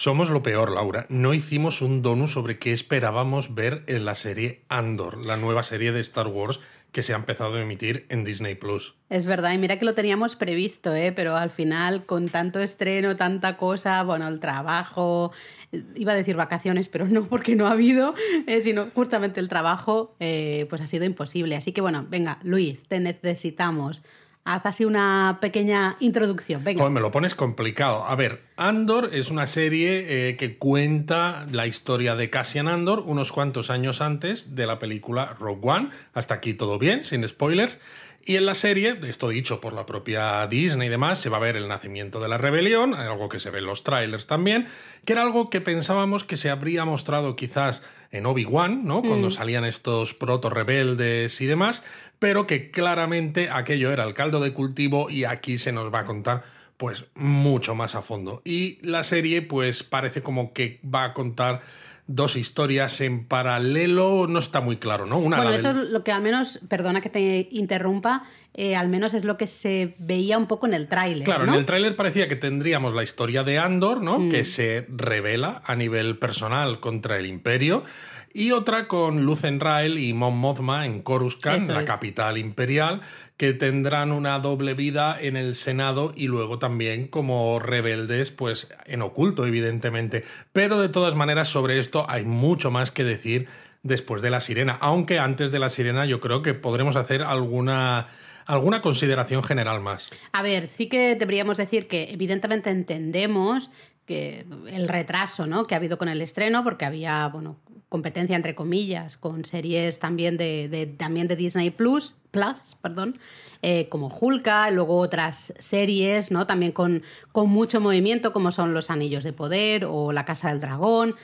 Somos lo peor, Laura. No hicimos un donut sobre qué esperábamos ver en la serie Andor, la nueva serie de Star Wars que se ha empezado a emitir en Disney Plus. Es verdad, y mira que lo teníamos previsto, ¿eh? pero al final, con tanto estreno, tanta cosa, bueno, el trabajo, iba a decir vacaciones, pero no porque no ha habido, eh, sino justamente el trabajo, eh, pues ha sido imposible. Así que bueno, venga, Luis, te necesitamos. Haz así una pequeña introducción. Venga. me lo pones complicado. A ver, Andor es una serie eh, que cuenta la historia de Cassian Andor unos cuantos años antes de la película Rogue One. Hasta aquí todo bien, sin spoilers. Y en la serie, esto dicho por la propia Disney y demás, se va a ver el nacimiento de la rebelión, algo que se ve en los trailers también, que era algo que pensábamos que se habría mostrado quizás en Obi-Wan, ¿no? Cuando mm. salían estos proto-rebeldes y demás, pero que claramente aquello era el caldo de cultivo y aquí se nos va a contar pues mucho más a fondo. Y la serie pues parece como que va a contar dos historias en paralelo, no está muy claro, ¿no? Una bueno, eso es lo que al menos, perdona que te interrumpa, eh, al menos es lo que se veía un poco en el tráiler. Claro, en el tráiler parecía que tendríamos la historia de Andor, ¿no? Que mm. se revela a nivel personal contra el Imperio y otra con Lucenrael y Mon Mothma en Coruscant, la capital imperial, que tendrán una doble vida en el Senado y luego también como rebeldes, pues en oculto, evidentemente. Pero de todas maneras, sobre esto hay mucho más que decir después de la sirena, aunque antes de la sirena yo creo que podremos hacer alguna alguna consideración general más. A ver, sí que deberíamos decir que evidentemente entendemos que el retraso ¿no? que ha habido con el estreno, porque había bueno, competencia entre comillas con series también de, también de Disney Plus, Plus perdón, eh, como Hulka, luego otras series, ¿no? También con, con mucho movimiento, como son Los Anillos de Poder o La Casa del Dragón.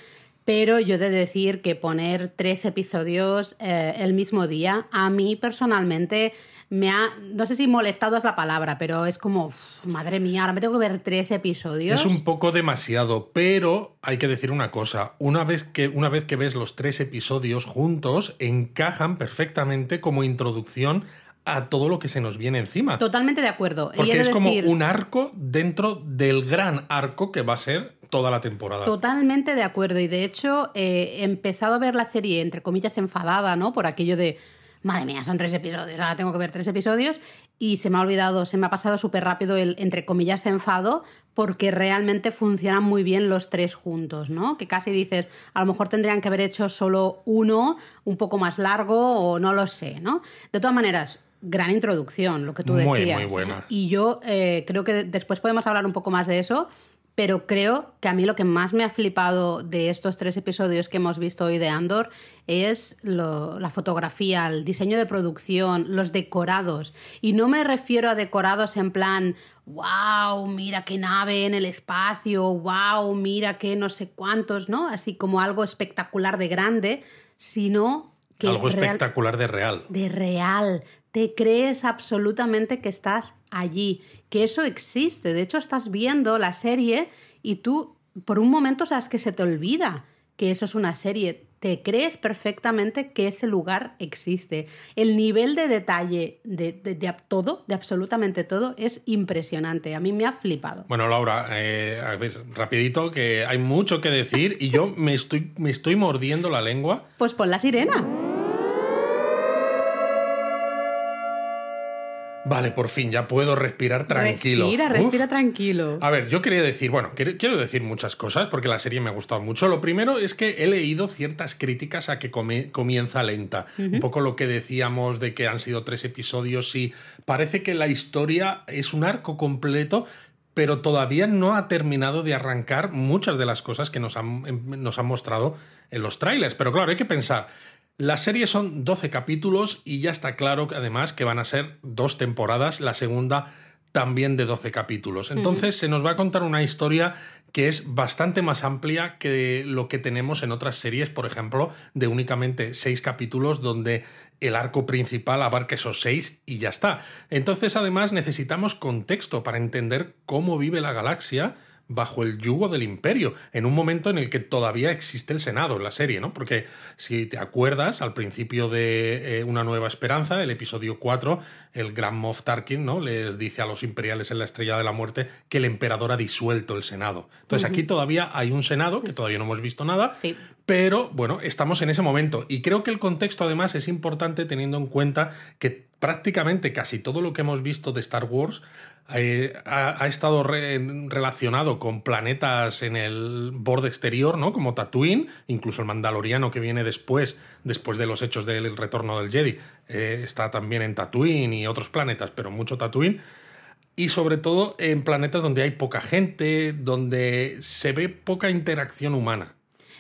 Pero yo he de decir que poner tres episodios eh, el mismo día, a mí personalmente me ha, no sé si molestado es la palabra, pero es como, madre mía, ahora me tengo que ver tres episodios. Es un poco demasiado, pero hay que decir una cosa, una vez que, una vez que ves los tres episodios juntos, encajan perfectamente como introducción a todo lo que se nos viene encima. Totalmente de acuerdo. Porque es como un arco dentro del gran arco que va a ser toda la temporada. Totalmente de acuerdo. Y de hecho, eh, he empezado a ver la serie, entre comillas, enfadada, ¿no? Por aquello de madre mía, son tres episodios, ahora tengo que ver tres episodios y se me ha olvidado, se me ha pasado súper rápido el, entre comillas, enfado porque realmente funcionan muy bien los tres juntos, ¿no? Que casi dices, a lo mejor tendrían que haber hecho solo uno, un poco más largo o no lo sé, ¿no? De todas maneras, gran introducción, lo que tú decías. Muy, muy buena. Y yo eh, creo que después podemos hablar un poco más de eso, pero creo que a mí lo que más me ha flipado de estos tres episodios que hemos visto hoy de Andor es la fotografía, el diseño de producción, los decorados. Y no me refiero a decorados en plan, wow, mira qué nave en el espacio, wow, mira qué no sé cuántos, ¿no? Así como algo espectacular de grande, sino que... Algo espectacular de real. De real, te crees absolutamente que estás allí, que eso existe. De hecho, estás viendo la serie y tú por un momento sabes que se te olvida que eso es una serie. Te crees perfectamente que ese lugar existe. El nivel de detalle de, todo, de absolutamente todo, es impresionante. A mí me ha flipado. Bueno, Laura, eh, a ver, rapidito, que hay mucho que decir y yo me estoy, me estoy mordiendo la lengua. Pues pon la sirena. Vale, por fin, ya puedo respirar tranquilo. Respira, respira tranquilo. A ver, yo quería decir, bueno, quiero decir muchas cosas porque la serie me ha gustado mucho. Lo primero es que he leído ciertas críticas a que comienza lenta. Un poco lo que decíamos de que han sido tres episodios y parece que la historia es un arco completo, pero todavía no ha terminado de arrancar muchas de las cosas que nos han, em, nos han mostrado en los trailers. Pero claro, hay que pensar, la serie son 12 capítulos y ya está claro además que van a ser dos temporadas, la segunda también de 12 capítulos. Entonces se nos va a contar una historia que es bastante más amplia que lo que tenemos en otras series, por ejemplo, de únicamente 6 capítulos donde el arco principal abarca esos 6 y ya está. Entonces además necesitamos contexto para entender cómo vive la galaxia bajo el yugo del imperio, en un momento en el que todavía existe el Senado en la serie, ¿no? Porque si te acuerdas, al principio de eh, Una Nueva Esperanza, el episodio 4, el gran Moff Tarkin, ¿no? Les dice a los imperiales en la Estrella de la Muerte que el emperador ha disuelto el Senado. Entonces aquí todavía hay un Senado, que todavía no hemos visto nada, Sí. pero bueno, estamos en ese momento. Y creo que el contexto además es importante teniendo en cuenta que prácticamente casi todo lo que hemos visto de Star Wars eh, ha, estado re relacionado con planetas en el borde exterior, ¿no? Como Tatooine, incluso el Mandaloriano que viene después, después de los hechos del retorno del Jedi, eh, está también en Tatooine y otros planetas, pero mucho Tatooine. Y sobre todo en planetas donde hay poca gente, donde se ve poca interacción humana.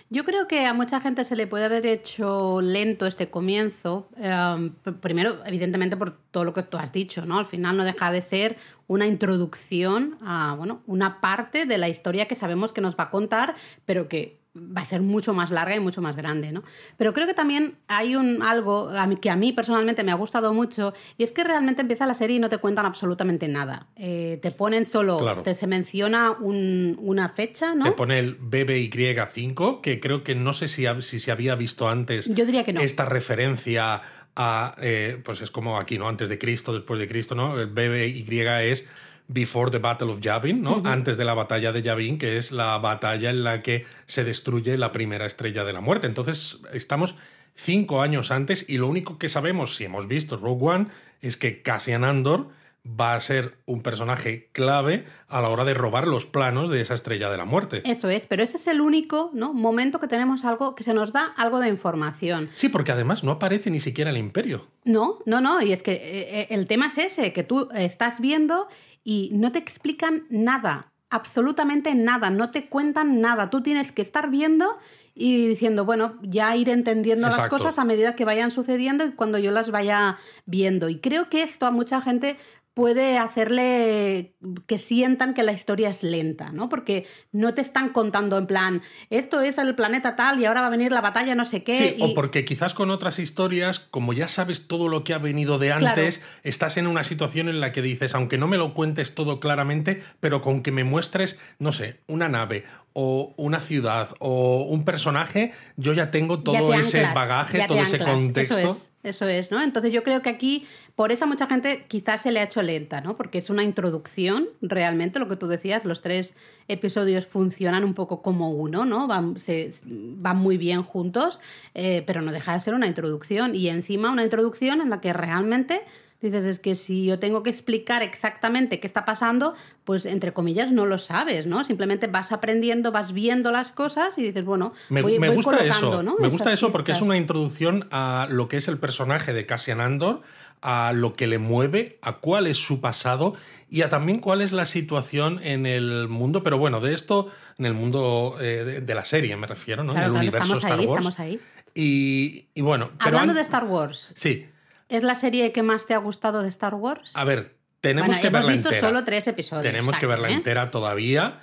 Yo creo que a mucha gente se le puede haber hecho lento este comienzo. Eh, primero, evidentemente, por todo lo que tú has dicho, ¿no? Al final no deja de ser una introducción a bueno, una parte de la historia que sabemos que nos va a contar, pero que va a ser mucho más larga y mucho más grande, ¿no? Pero creo que también hay un algo que a mí personalmente me ha gustado mucho y es que realmente empieza la serie y no te cuentan absolutamente nada. Eh, te ponen solo, Claro. te, se menciona un- una fecha, ¿no? Te pone el BBY5, que creo que no sé si, si se había visto antes Yo diría que no. esta referencia a, eh, pues es como aquí, ¿no? Antes de Cristo, después de Cristo, ¿no? El BBY es Before the Battle of Yavin, ¿no? Antes de la batalla de Yavin, que es la batalla en la que se destruye la primera estrella de la muerte. Entonces, estamos cinco años antes y lo único que sabemos, si hemos visto Rogue One, es que Cassian Andor va a ser un personaje clave a la hora de robar los planos de esa estrella de la muerte. Eso es, pero ese es el único ¿no? momento que tenemos algo, que se nos da algo de información. Sí, porque además no aparece ni siquiera el imperio. No, no, no, y es que eh, eh, el tema es ese, que tú estás viendo y no te explican nada, absolutamente nada, no te cuentan nada, tú tienes que estar viendo y diciendo, bueno, ya ir entendiendo las cosas a medida que vayan sucediendo y cuando yo las vaya viendo. Y creo que esto a mucha gente puede hacerle que sientan que la historia es lenta, ¿no? Porque no te están contando en plan, esto es el planeta tal y ahora va a venir la batalla no sé qué. Sí, o porque quizás con otras historias, como ya sabes todo lo que ha venido de Claro. antes, estás en una situación en la que dices, aunque no me lo cuentes todo claramente, pero con que me muestres, no sé, una nave o una ciudad o un personaje, yo ya tengo todo ese anclas, bagaje, todo ese contexto. Eso es, eso es, ¿no? Entonces yo creo que aquí, por eso a mucha gente quizás se le ha hecho lenta, ¿no? Porque es una introducción, realmente, lo que tú decías, los tres episodios funcionan un poco como uno, ¿no? Van, se, van muy bien juntos, eh, pero no deja de ser una introducción. Y encima una introducción en la que realmente... Dices, es que si yo tengo que explicar exactamente qué está pasando, pues entre comillas no lo sabes, ¿no? Simplemente vas aprendiendo, vas viendo las cosas y dices, bueno, Me, voy, me voy gusta colocando, eso. ¿no? Me gusta eso porque es una introducción a lo que es el personaje de Cassian Andor, a lo que le mueve, a cuál es su pasado y a también cuál es la situación en el mundo. Pero bueno, de esto, en el mundo eh, de, de la serie me refiero, ¿no? Claro, en el claro, universo Star ahí, Wars. estamos ahí. Y, y bueno, Hablando an- de Star Wars, Sí, ¿es la serie que más te ha gustado de Star Wars? a ver, tenemos bueno, que hemos verla visto entera. solo tres episodios. Tenemos que verla ¿eh? entera todavía.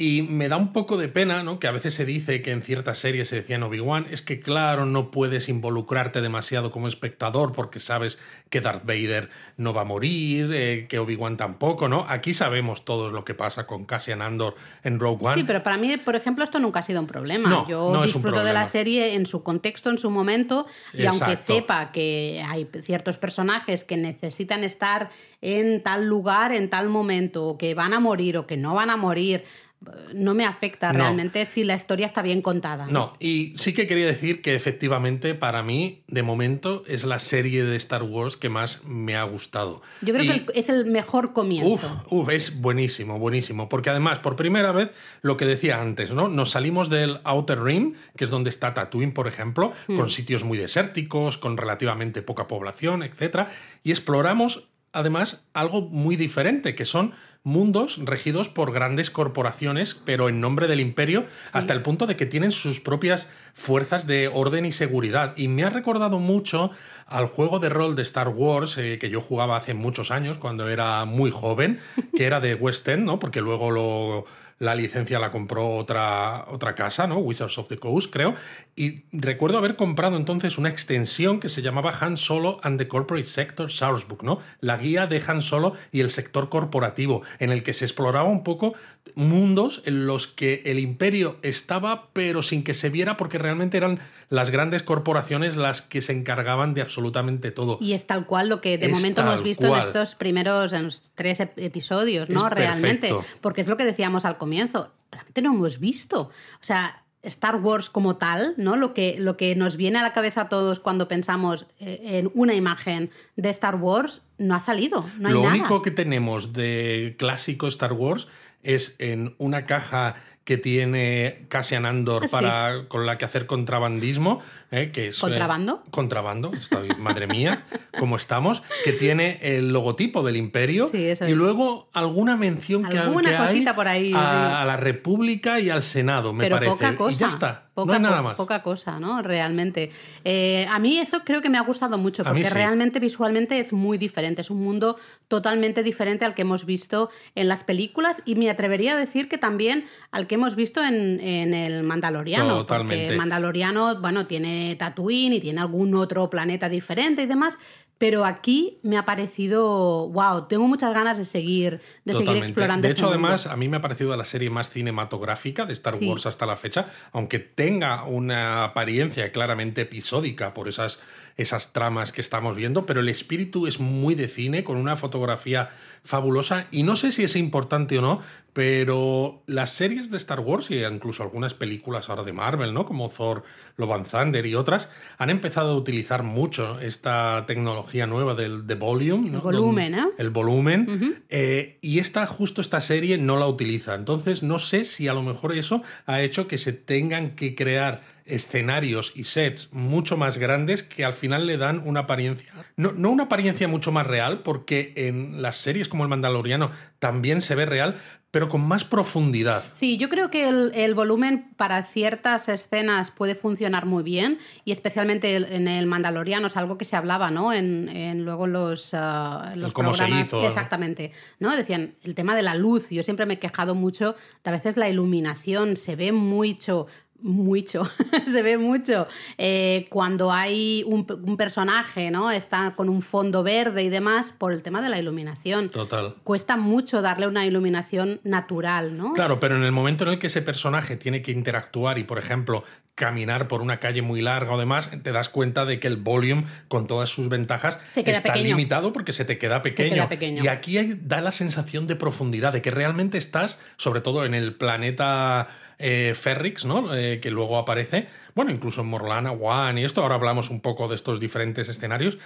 Y me da un poco de pena, ¿no? Que a veces se dice que en ciertas series se decía en Obi-Wan, es que claro, no puedes involucrarte demasiado como espectador porque sabes que Darth Vader no va a morir, eh, que Obi-Wan tampoco, ¿no? Aquí sabemos todos lo que pasa con Cassian Andor en Rogue One. Sí, pero para mí, por ejemplo, esto nunca ha sido un problema. No, Yo no disfruto de la serie en su contexto, en su momento, y aunque sepa que hay ciertos personajes que necesitan estar en tal lugar, en tal momento, o que van a morir o que no van a morir, no me afecta No. realmente si la historia está bien contada. No, y sí que quería decir que efectivamente para mí, de momento, es la serie de Star Wars que más me ha gustado. Yo creo Y- que es el mejor comienzo. Uf, uf, es buenísimo, buenísimo. Porque además, por primera vez, lo que decía antes, ¿no? Nos salimos del Outer Rim, que es donde está Tatooine, por ejemplo, Hmm. con sitios muy desérticos, con relativamente poca población, etc. Y exploramos, además, algo muy diferente, que son mundos regidos por grandes corporaciones, pero en nombre del imperio, hasta el punto de que tienen sus propias fuerzas de orden y seguridad. Y me ha recordado mucho al juego de rol de Star Wars, eh, que yo jugaba hace muchos años, cuando era muy joven, que era de West End, ¿no? Porque luego lo, la licencia la compró otra, otra casa, ¿no? Wizards of the Coast, creo. Y recuerdo haber comprado entonces una extensión que se llamaba Han Solo and the Corporate Sector Sourcebook, ¿no? La guía de Han Solo y el sector corporativo, en el que se exploraba un poco mundos en los que el imperio estaba, pero sin que se viera, porque realmente eran las grandes corporaciones las que se encargaban de absolutamente todo. Y es tal cual lo que de momento hemos visto en estos primeros en tres episodios, ¿no? realmente. Porque es lo que decíamos al comienzo. Realmente no hemos visto. O sea, Star Wars como tal, ¿no? Lo que, lo que nos viene a la cabeza a todos cuando pensamos eh, en una imagen de Star Wars no ha salido. No hay lo único que tenemos de clásico Star Wars es en una caja que tiene Cassian Andor para, con la que hacer contrabandismo, ¿eh? que es... Eh, ¿Contrabando? contrabando, estoy, madre mía, cómo estamos, que tiene el logotipo del imperio y luego alguna mención que, hay por ahí, a, la República y al Senado, me parece. Poca cosa. Y ya está. Poca, no nada más. Poca cosa, ¿no? Realmente. Eh, a mí eso creo que me ha gustado mucho, porque realmente visualmente es muy diferente. Es un mundo totalmente diferente al que hemos visto en las películas y me atrevería a decir que también al que hemos visto en, el Mandaloriano. Totalmente. Porque Mandaloriano, bueno, tiene Tatooine y tiene algún otro planeta diferente y demás, pero aquí me ha parecido, wow, tengo muchas ganas de seguir, de seguir explorando. De hecho, además, a mí me ha parecido la serie más cinematográfica de Star Wars hasta la fecha, aunque tenga una apariencia claramente episódica por esas, esas tramas que estamos viendo, pero el espíritu es muy de cine, con una fotografía fabulosa, y no sé si es importante o no, pero las series de Star Wars y incluso algunas películas ahora de Marvel, ¿no? Como Thor, Love and Thunder y otras, han empezado a utilizar mucho esta tecnología nueva del de volume. El volumen, ¿eh? El volumen. Eh, y esta, justo esta serie no la utiliza. Entonces, no sé si a lo mejor eso ha hecho que se tengan que crear escenarios y sets mucho más grandes que al final le dan una apariencia. No, no, una apariencia mucho más real, porque en las series como El Mandaloriano también se ve real, pero con más profundidad. Sí, yo creo que el, volumen para ciertas escenas puede funcionar muy bien y especialmente en el Mandaloriano es algo que se hablaba, ¿no? En, luego los, uh, los cómo se hizo. Exactamente, ¿no? Decían el tema de la luz. Yo siempre me he quejado mucho. A veces la iluminación se ve mucho mucho, se ve mucho. Eh, cuando hay un, personaje, ¿no? Está con un fondo verde y demás, por el tema de la iluminación. Total. Cuesta mucho darle una iluminación natural, ¿no? Claro, pero en el momento en el que ese personaje tiene que interactuar y, por ejemplo, caminar por una calle muy larga o demás, te das cuenta de que el volumen, con todas sus ventajas, está limitado porque se te queda pequeño. Y aquí da la sensación de profundidad, de que realmente estás, sobre todo en el planeta eh, Ferrix, ¿no? Eh, que luego aparece, bueno, incluso en Morlana, One y esto, ahora hablamos un poco de estos diferentes escenarios,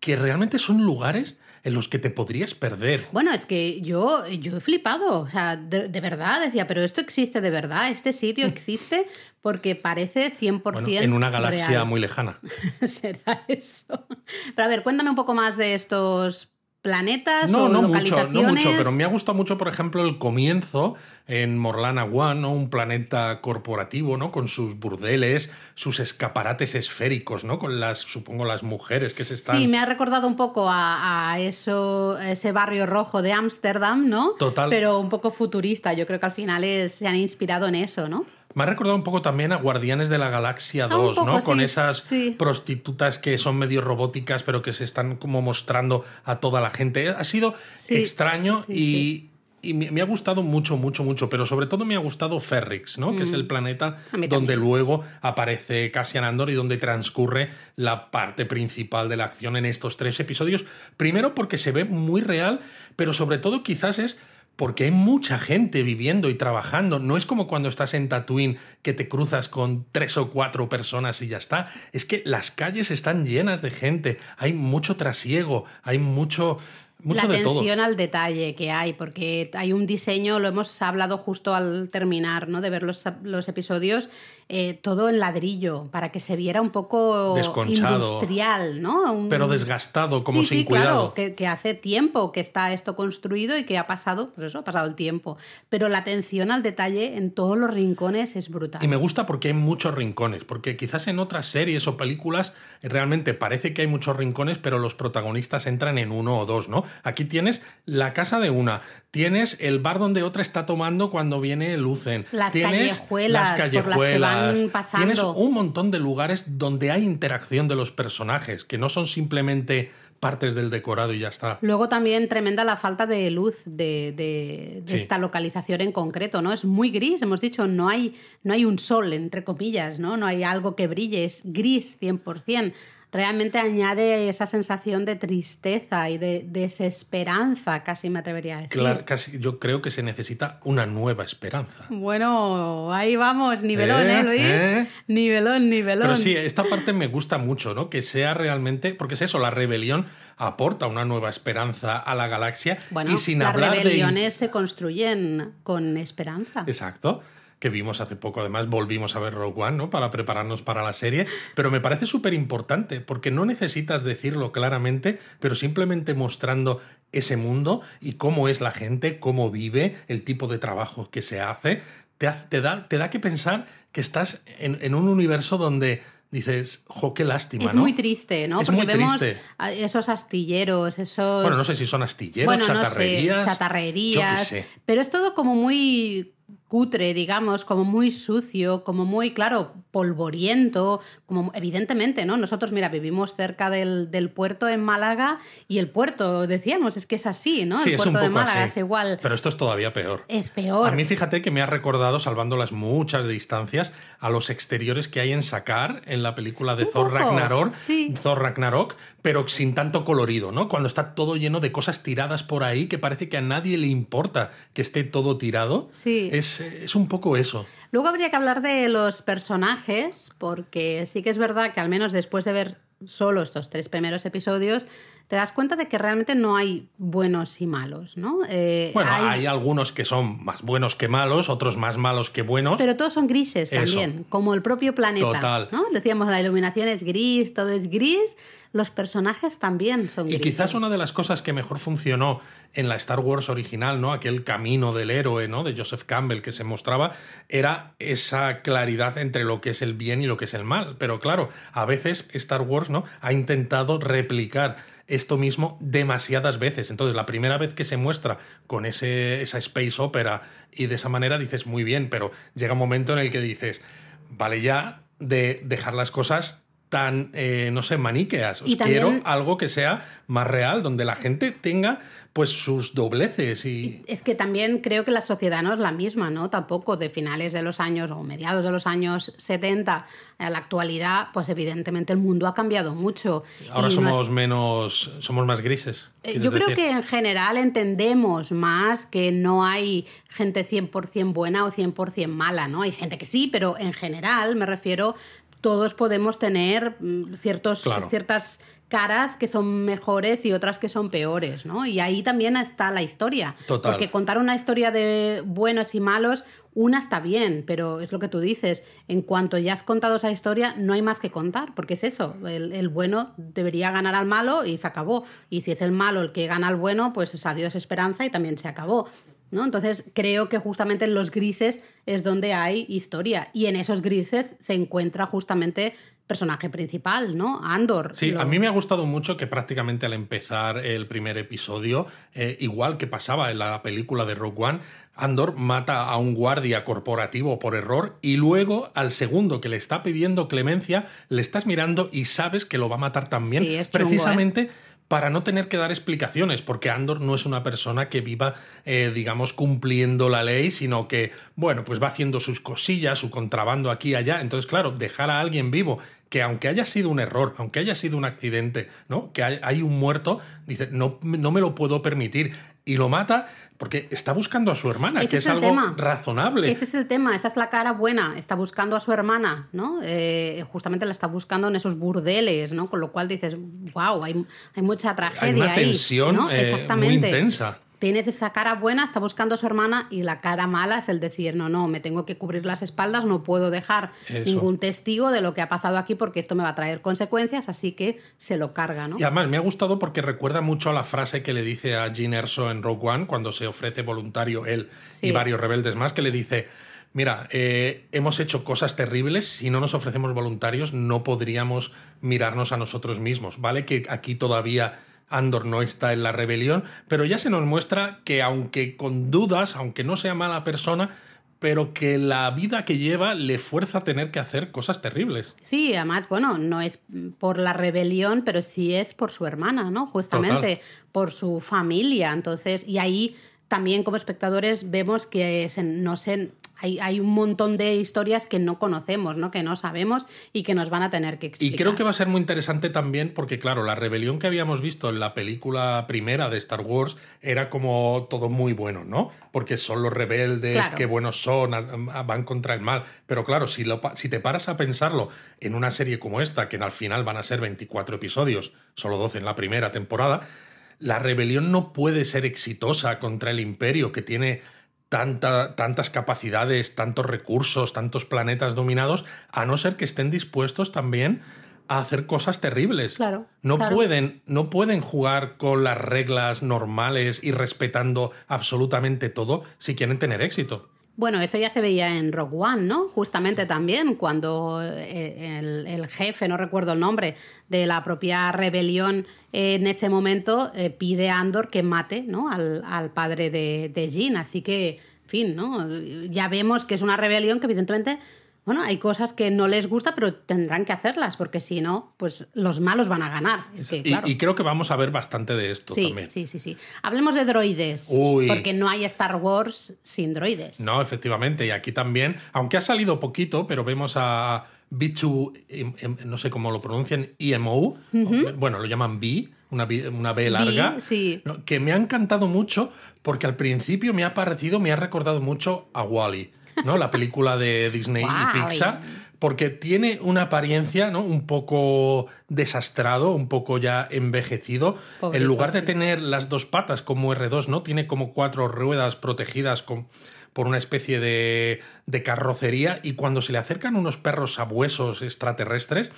que realmente son lugares en los que te podrías perder. Bueno, es que yo, yo he flipado, o sea, de, verdad decía, pero esto existe de verdad, este sitio mm. existe porque parece 100% en una galaxia muy lejana. Será eso. Pero a ver, cuéntame un poco más de estos planetas no, o no mucho, no mucho, pero me ha gustado mucho, por ejemplo, el comienzo en Morlana One, ¿no? un planeta corporativo, ¿no? Con sus burdeles, sus escaparates esféricos, ¿no? Con las, supongo, las mujeres que se están. Sí, me ha recordado un poco a, eso, ese barrio rojo de Ámsterdam, ¿no? Total. Pero un poco futurista. Yo creo que al final se han inspirado en eso, ¿no? Me ha recordado un poco también a Guardianes de la Galaxia 2, ah, ¿no? Con esas prostitutas que son medio robóticas, pero que se están como mostrando a toda la gente. Ha sido extraño y, me ha gustado mucho, mucho, mucho, pero sobre todo me ha gustado Ferrix, ¿no? Que es el mm. planeta donde luego aparece Cassian Andor y donde transcurre la parte principal de la acción en estos tres episodios. Primero porque se ve muy real, pero sobre todo quizás es porque hay mucha gente viviendo y trabajando. No es como cuando estás en Tatooine que te cruzas con tres o cuatro personas y ya está. Es que las calles están llenas de gente, hay mucho trasiego, hay mucho la atención al detalle que hay, porque hay un diseño, lo hemos hablado justo al terminar ¿no? de ver los, los episodios, eh, todo en ladrillo, para que se viera un poco industrial, ¿no? Pero desgastado, como sin cuidado. Claro, que, hace tiempo que está esto construido y que ha pasado, pues eso, ha pasado el tiempo. Pero la atención al detalle en todos los rincones es brutal. Y me gusta porque hay muchos rincones, porque quizás en otras series o películas realmente parece que hay muchos rincones, pero los protagonistas entran en uno o dos, ¿no? Aquí tienes la casa de una, tienes el bar donde otra está tomando cuando viene Lucen, Las tienes callejuelas las callejuelas, pasando. tienes un montón de lugares donde hay interacción de los personajes, que no son simplemente partes del decorado y ya está. Luego también tremenda la falta de luz de, de- de Sí. esta localización en concreto, ¿no? Es muy gris, hemos dicho, no hay, no hay un sol, entre comillas, ¿no? No hay algo que brille, es gris 100%. Realmente añade esa sensación de tristeza y de desesperanza, casi me atrevería a decir. Claro, casi yo creo que se necesita una nueva esperanza. Bueno, ahí vamos, nivelón, ¿eh, ¿Eh? Luis? ¿Eh? Nivelón, nivelón. Pero sí, esta parte me gusta mucho, ¿no? Que sea realmente, porque es eso, la rebelión aporta una nueva esperanza a la galaxia Bueno, y sin las hablar de rebeliones se construyen con esperanza. Exacto. Que vimos hace poco, además, volvimos a ver Rogue One, ¿no? Para prepararnos para la serie. Pero me parece súper importante, porque no necesitas decirlo claramente, pero simplemente mostrando ese mundo y cómo es la gente, cómo vive, el tipo de trabajo que se hace, te, da, te da que pensar que estás en, en un universo donde dices, jo, qué lástima, Es ¿no? muy triste, ¿no? Es Porque muy vemos triste. esos astilleros, esos. Bueno, no sé si son astilleros, Bueno, no sé, chatarrerías. chatarrerías. Yo qué sé. Pero es todo como muy cutre, digamos, como muy sucio, como muy, claro, polvoriento, como evidentemente, ¿no? Nosotros, mira, vivimos cerca del, del puerto en Málaga y el puerto, decíamos, es que es así, ¿no? Sí, el es un puerto de Málaga así. es igual. Pero esto es todavía peor. Es peor. A mí fíjate que me ha recordado, salvando las muchas distancias, a los exteriores que hay en Sakar en la película de Thor Ragnarok, sí. Thor Ragnarok, pero sin tanto colorido, ¿no? Cuando está todo lleno de cosas tiradas por ahí que parece que a nadie le importa que esté todo tirado. Sí. Es, es un poco eso. Luego habría que hablar de los personajes, porque sí que es verdad que al menos después de ver solo estos tres primeros episodios, te das cuenta de que realmente no hay buenos y malos, ¿no? Eh, Bueno, hay- hay... algunos que son más buenos que malos, otros más malos que buenos. Pero todos son grises Eso. también, como el propio planeta. Total. ¿no? Decíamos, la iluminación es gris, todo es gris, los personajes también son Y grises. quizás una de las cosas que mejor funcionó en la Star Wars original, ¿no? Aquel camino del héroe, ¿no? De Joseph Campbell que se mostraba, era esa claridad entre lo que es el bien y lo que es el mal. Pero claro, a veces Star Wars, ¿no? Ha intentado replicar esto mismo demasiadas veces. Entonces, la primera vez que se muestra con ese, esa space opera y de esa manera dices muy bien, pero llega un momento en el que dices, vale ya de dejar las cosas tan, eh, no sé, maniqueas. Os también- quiero algo que sea más real, donde la gente tenga pues sus dobleces y... Es que también creo que la sociedad no es la misma, ¿no? Tampoco de finales de los años o mediados de los años 70 a la actualidad, pues evidentemente el mundo ha cambiado mucho. Ahora Y somos menos, somos más grises. Eh, ¿quieres Yo creo decir? que en general entendemos más que no hay gente 100% buena o 100% mala, ¿no? Hay gente que sí, pero en general me refiero, todos podemos tener mm, ciertos, Claro. ciertas caras que son mejores y otras que son peores, ¿no? Y ahí también está la historia. Total. Porque contar una historia de buenos y malos, una está bien, pero es lo que tú dices, en cuanto ya has contado esa historia, no hay más que contar, porque es eso, el, el bueno debería ganar al malo y se acabó. Y si es el malo el que gana al bueno, pues es adiós esperanza y también se acabó. ¿No? Entonces creo que justamente en los grises es donde hay historia y en esos grises se encuentra justamente personaje principal, ¿no? Andor. Sí, Lo- a mí me ha gustado mucho que prácticamente al empezar el primer episodio, eh, igual que pasaba en la película de Rogue One, Andor mata a un guardia corporativo por error y luego al segundo que le está pidiendo clemencia, le estás mirando y sabes que lo va a matar también, Sí, es chungo, ¿eh? Para no tener que dar explicaciones, porque Andor no es una persona que viva, eh, digamos, cumpliendo la ley, sino que, bueno, pues va haciendo sus cosillas, su contrabando aquí y allá. Entonces, claro, dejar a alguien vivo, que aunque haya sido un error, aunque haya sido un accidente, ¿no? Que hay, hay un muerto, dice, no, no me lo puedo permitir. Y lo mata porque está buscando a su hermana, Ese que es algo tema. razonable. Ese es el tema, esa es la cara buena. Está buscando a su hermana, ¿no? Eh, justamente la está buscando en esos burdeles, ¿no? Con lo cual dices, wow, hay, hay mucha tragedia Hay una ahí, tensión ¿no? eh, muy intensa. Tienes esa cara buena, está buscando a su hermana y la cara mala es el decir, no, no, me tengo que cubrir las espaldas, no puedo dejar Eso. ningún testigo de lo que ha pasado aquí porque esto me va a traer consecuencias, así que se lo carga, ¿no? Y además me ha gustado porque recuerda mucho a la frase que le dice a Gene Erso en Rogue One cuando se ofrece voluntario él y varios rebeldes más, que le dice, mira, eh, hemos hecho cosas terribles, si no nos ofrecemos voluntarios no podríamos mirarnos a nosotros mismos, ¿vale? Que aquí todavía Andor no está en la rebelión, pero ya se nos muestra que aunque con dudas, aunque no sea mala persona, pero que la vida que lleva le fuerza a tener que hacer cosas terribles. Sí, además, bueno, no es por la rebelión, pero sí es por su hermana, ¿no? Justamente por su familia. Entonces, y ahí también como espectadores vemos que no se, hay, un montón de historias que no conocemos, ¿no? que no sabemos y que nos van a tener que explicar. Y creo que va a ser muy interesante también porque, claro, la rebelión que habíamos visto en la película primera de Star Wars era como todo muy bueno, ¿no? Porque son los rebeldes, qué buenos son, van contra el mal. Pero claro, si, lo, si te paras a pensarlo en una serie como esta, que al final van a ser 24 episodios, solo 12 en la primera temporada, la rebelión no puede ser exitosa contra el imperio que tiene tanta, tantas capacidades, tantos recursos, tantos planetas dominados, a no ser que estén dispuestos también a hacer cosas terribles. Claro, no, Pueden, no pueden jugar con las reglas normales y respetando absolutamente todo si quieren tener éxito. Bueno, eso ya se veía en Rock One, ¿no? Justamente también, cuando eh, el, jefe, no recuerdo el nombre, de la propia rebelión en ese momento eh, pide a Andor que mate ¿no? al, padre de, de Jean. Así que, en fin, ¿no? Ya vemos que es una rebelión que evidentemente bueno, hay cosas que no les gusta, pero tendrán que hacerlas, porque si no, pues los malos van a ganar. y, creo que vamos a ver bastante de esto también. Sí, sí, sí. Hablemos de droides, porque no hay Star Wars sin droides. No, efectivamente, y aquí también, aunque ha salido poquito, pero vemos a B2, no sé cómo lo pronuncian, EMO, bueno, lo llaman B, una B, una B larga, que me ha encantado mucho porque al principio me ha parecido, me ha recordado mucho a Wally. ¿No? La película de Disney y Pixar, porque tiene una apariencia ¿no? un poco desastrado, un poco ya envejecido. en lugar de tener las dos patas como R2, ¿no? Tiene como cuatro ruedas protegidas con, por una especie de, de carrocería y cuando se le acercan unos perros sabuesos extraterrestres,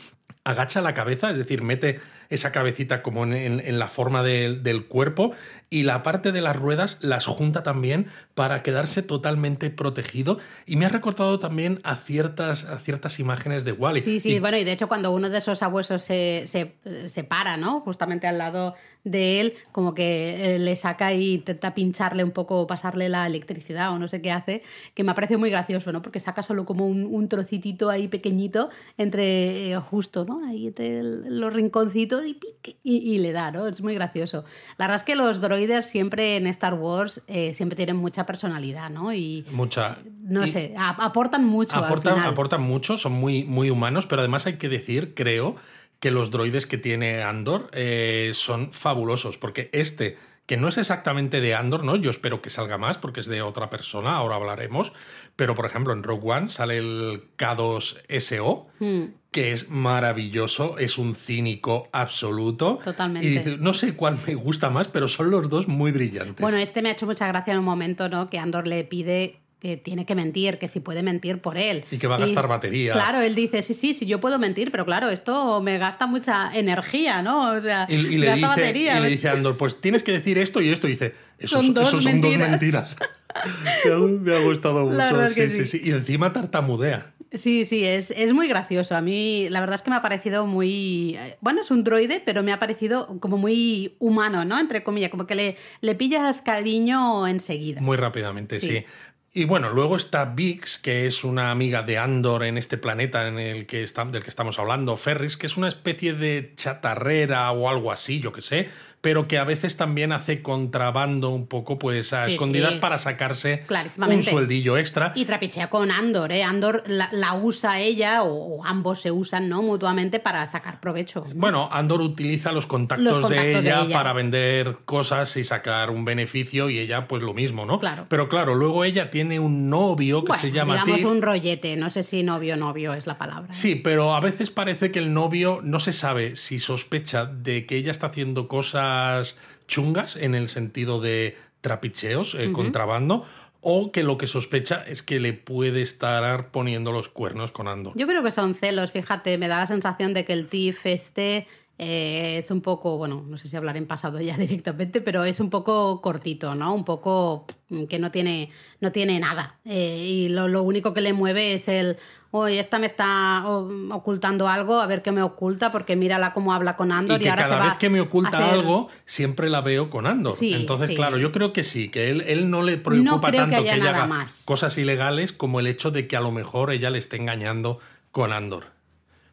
agacha la cabeza, es decir, mete esa cabecita como en, la forma del cuerpo y la parte de las ruedas las junta también para quedarse totalmente protegido. Y me ha recortado también a ciertas, a ciertas imágenes de Wally. Sí, sí, bueno, y de hecho cuando uno de esos abuesos se, se, para, ¿no? Justamente al lado de él, como que eh, le saca y intenta pincharle un poco, pasarle la electricidad o no sé qué hace, que me ha parecido muy gracioso, ¿no? Porque saca solo como un, un trocitito ahí pequeñito entre eh, justo, ¿no? Ahí entre los rinconcitos y, y, le da, ¿no? Es muy gracioso. La verdad es que los droides siempre en Star Wars eh, siempre tienen mucha personalidad, ¿no? Y, mucha. No sé, aportan mucho. Aportan, aportan mucho, son muy, muy humanos, pero además hay que decir, creo, que los droides que tiene Andor eh, son fabulosos, porque este que no es exactamente de Andor, ¿no? Yo espero que salga más porque es de otra persona, ahora hablaremos. Pero, por ejemplo, en Rogue One sale el K2SO, hmm. que es maravilloso, es un cínico absoluto. Totalmente. Y dice, no sé cuál me gusta más, pero son los dos muy brillantes. Bueno, este me ha hecho mucha gracia en un momento, ¿no? Que Andor le pide que tiene que mentir, que si puede mentir por él. Y que va a gastar batería. Claro, él dice, sí, sí, sí, yo puedo mentir, pero claro, esto me gasta mucha energía, ¿no? O sea, y, le, dice, batería. y le dice a Andor, pues tienes que decir esto y esto. Y dice, esos son dos son mentiras. Dos mentiras. me, ha, gustado mucho. Sí, sí, sí, Y encima tartamudea. Sí, sí, es, es, muy gracioso. A mí la verdad es que me ha parecido muy... Bueno, es un droide, pero me ha parecido como muy humano, ¿no? Entre comillas, como que le, le pillas cariño enseguida. Muy rápidamente, sí. Y bueno, luego está Vix, que es una amiga de Andor en este planeta en el que del que estamos hablando, Ferris, que es una especie de chatarrera o algo así, yo que sé, pero que a veces también hace contrabando un poco, pues a escondidas para sacarse un sueldillo extra. Y trapichea con Andor, ¿eh? Andor la, usa ella, o, ambos se usan, ¿no? Mutuamente para sacar provecho. Bueno, Andor utiliza los contactos, de, ella para vender cosas y sacar un beneficio, y ella, pues lo mismo, ¿no? Claro. Pero claro, luego ella tiene un novio que se llama digamos un rollete, no sé si novio novio es la palabra. ¿eh? Sí, pero a veces parece que el novio no se sabe si sospecha de que ella está haciendo cosas chungas en el sentido de trapicheos, eh, contrabando, o que lo que sospecha es que le puede estar poniendo los cuernos con Ando. Yo creo que son celos, fíjate, me da la sensación de que el TIF esté eh, es un poco, bueno, no sé si hablar en pasado ya directamente, pero es un poco cortito, ¿no? Un poco que no tiene, no tiene nada. Eh, y lo, lo, único que le mueve es el, oye, esta me está ocultando algo, a ver qué me oculta, porque mírala cómo habla con Andor. Y, y ahora cada vez que me oculta algo, siempre la veo con Andor. Sí, Entonces, sí. claro, yo creo que sí, que él, él no le preocupa tanto que ella haga más. cosas ilegales como el hecho de que a lo mejor ella le esté engañando con Andor.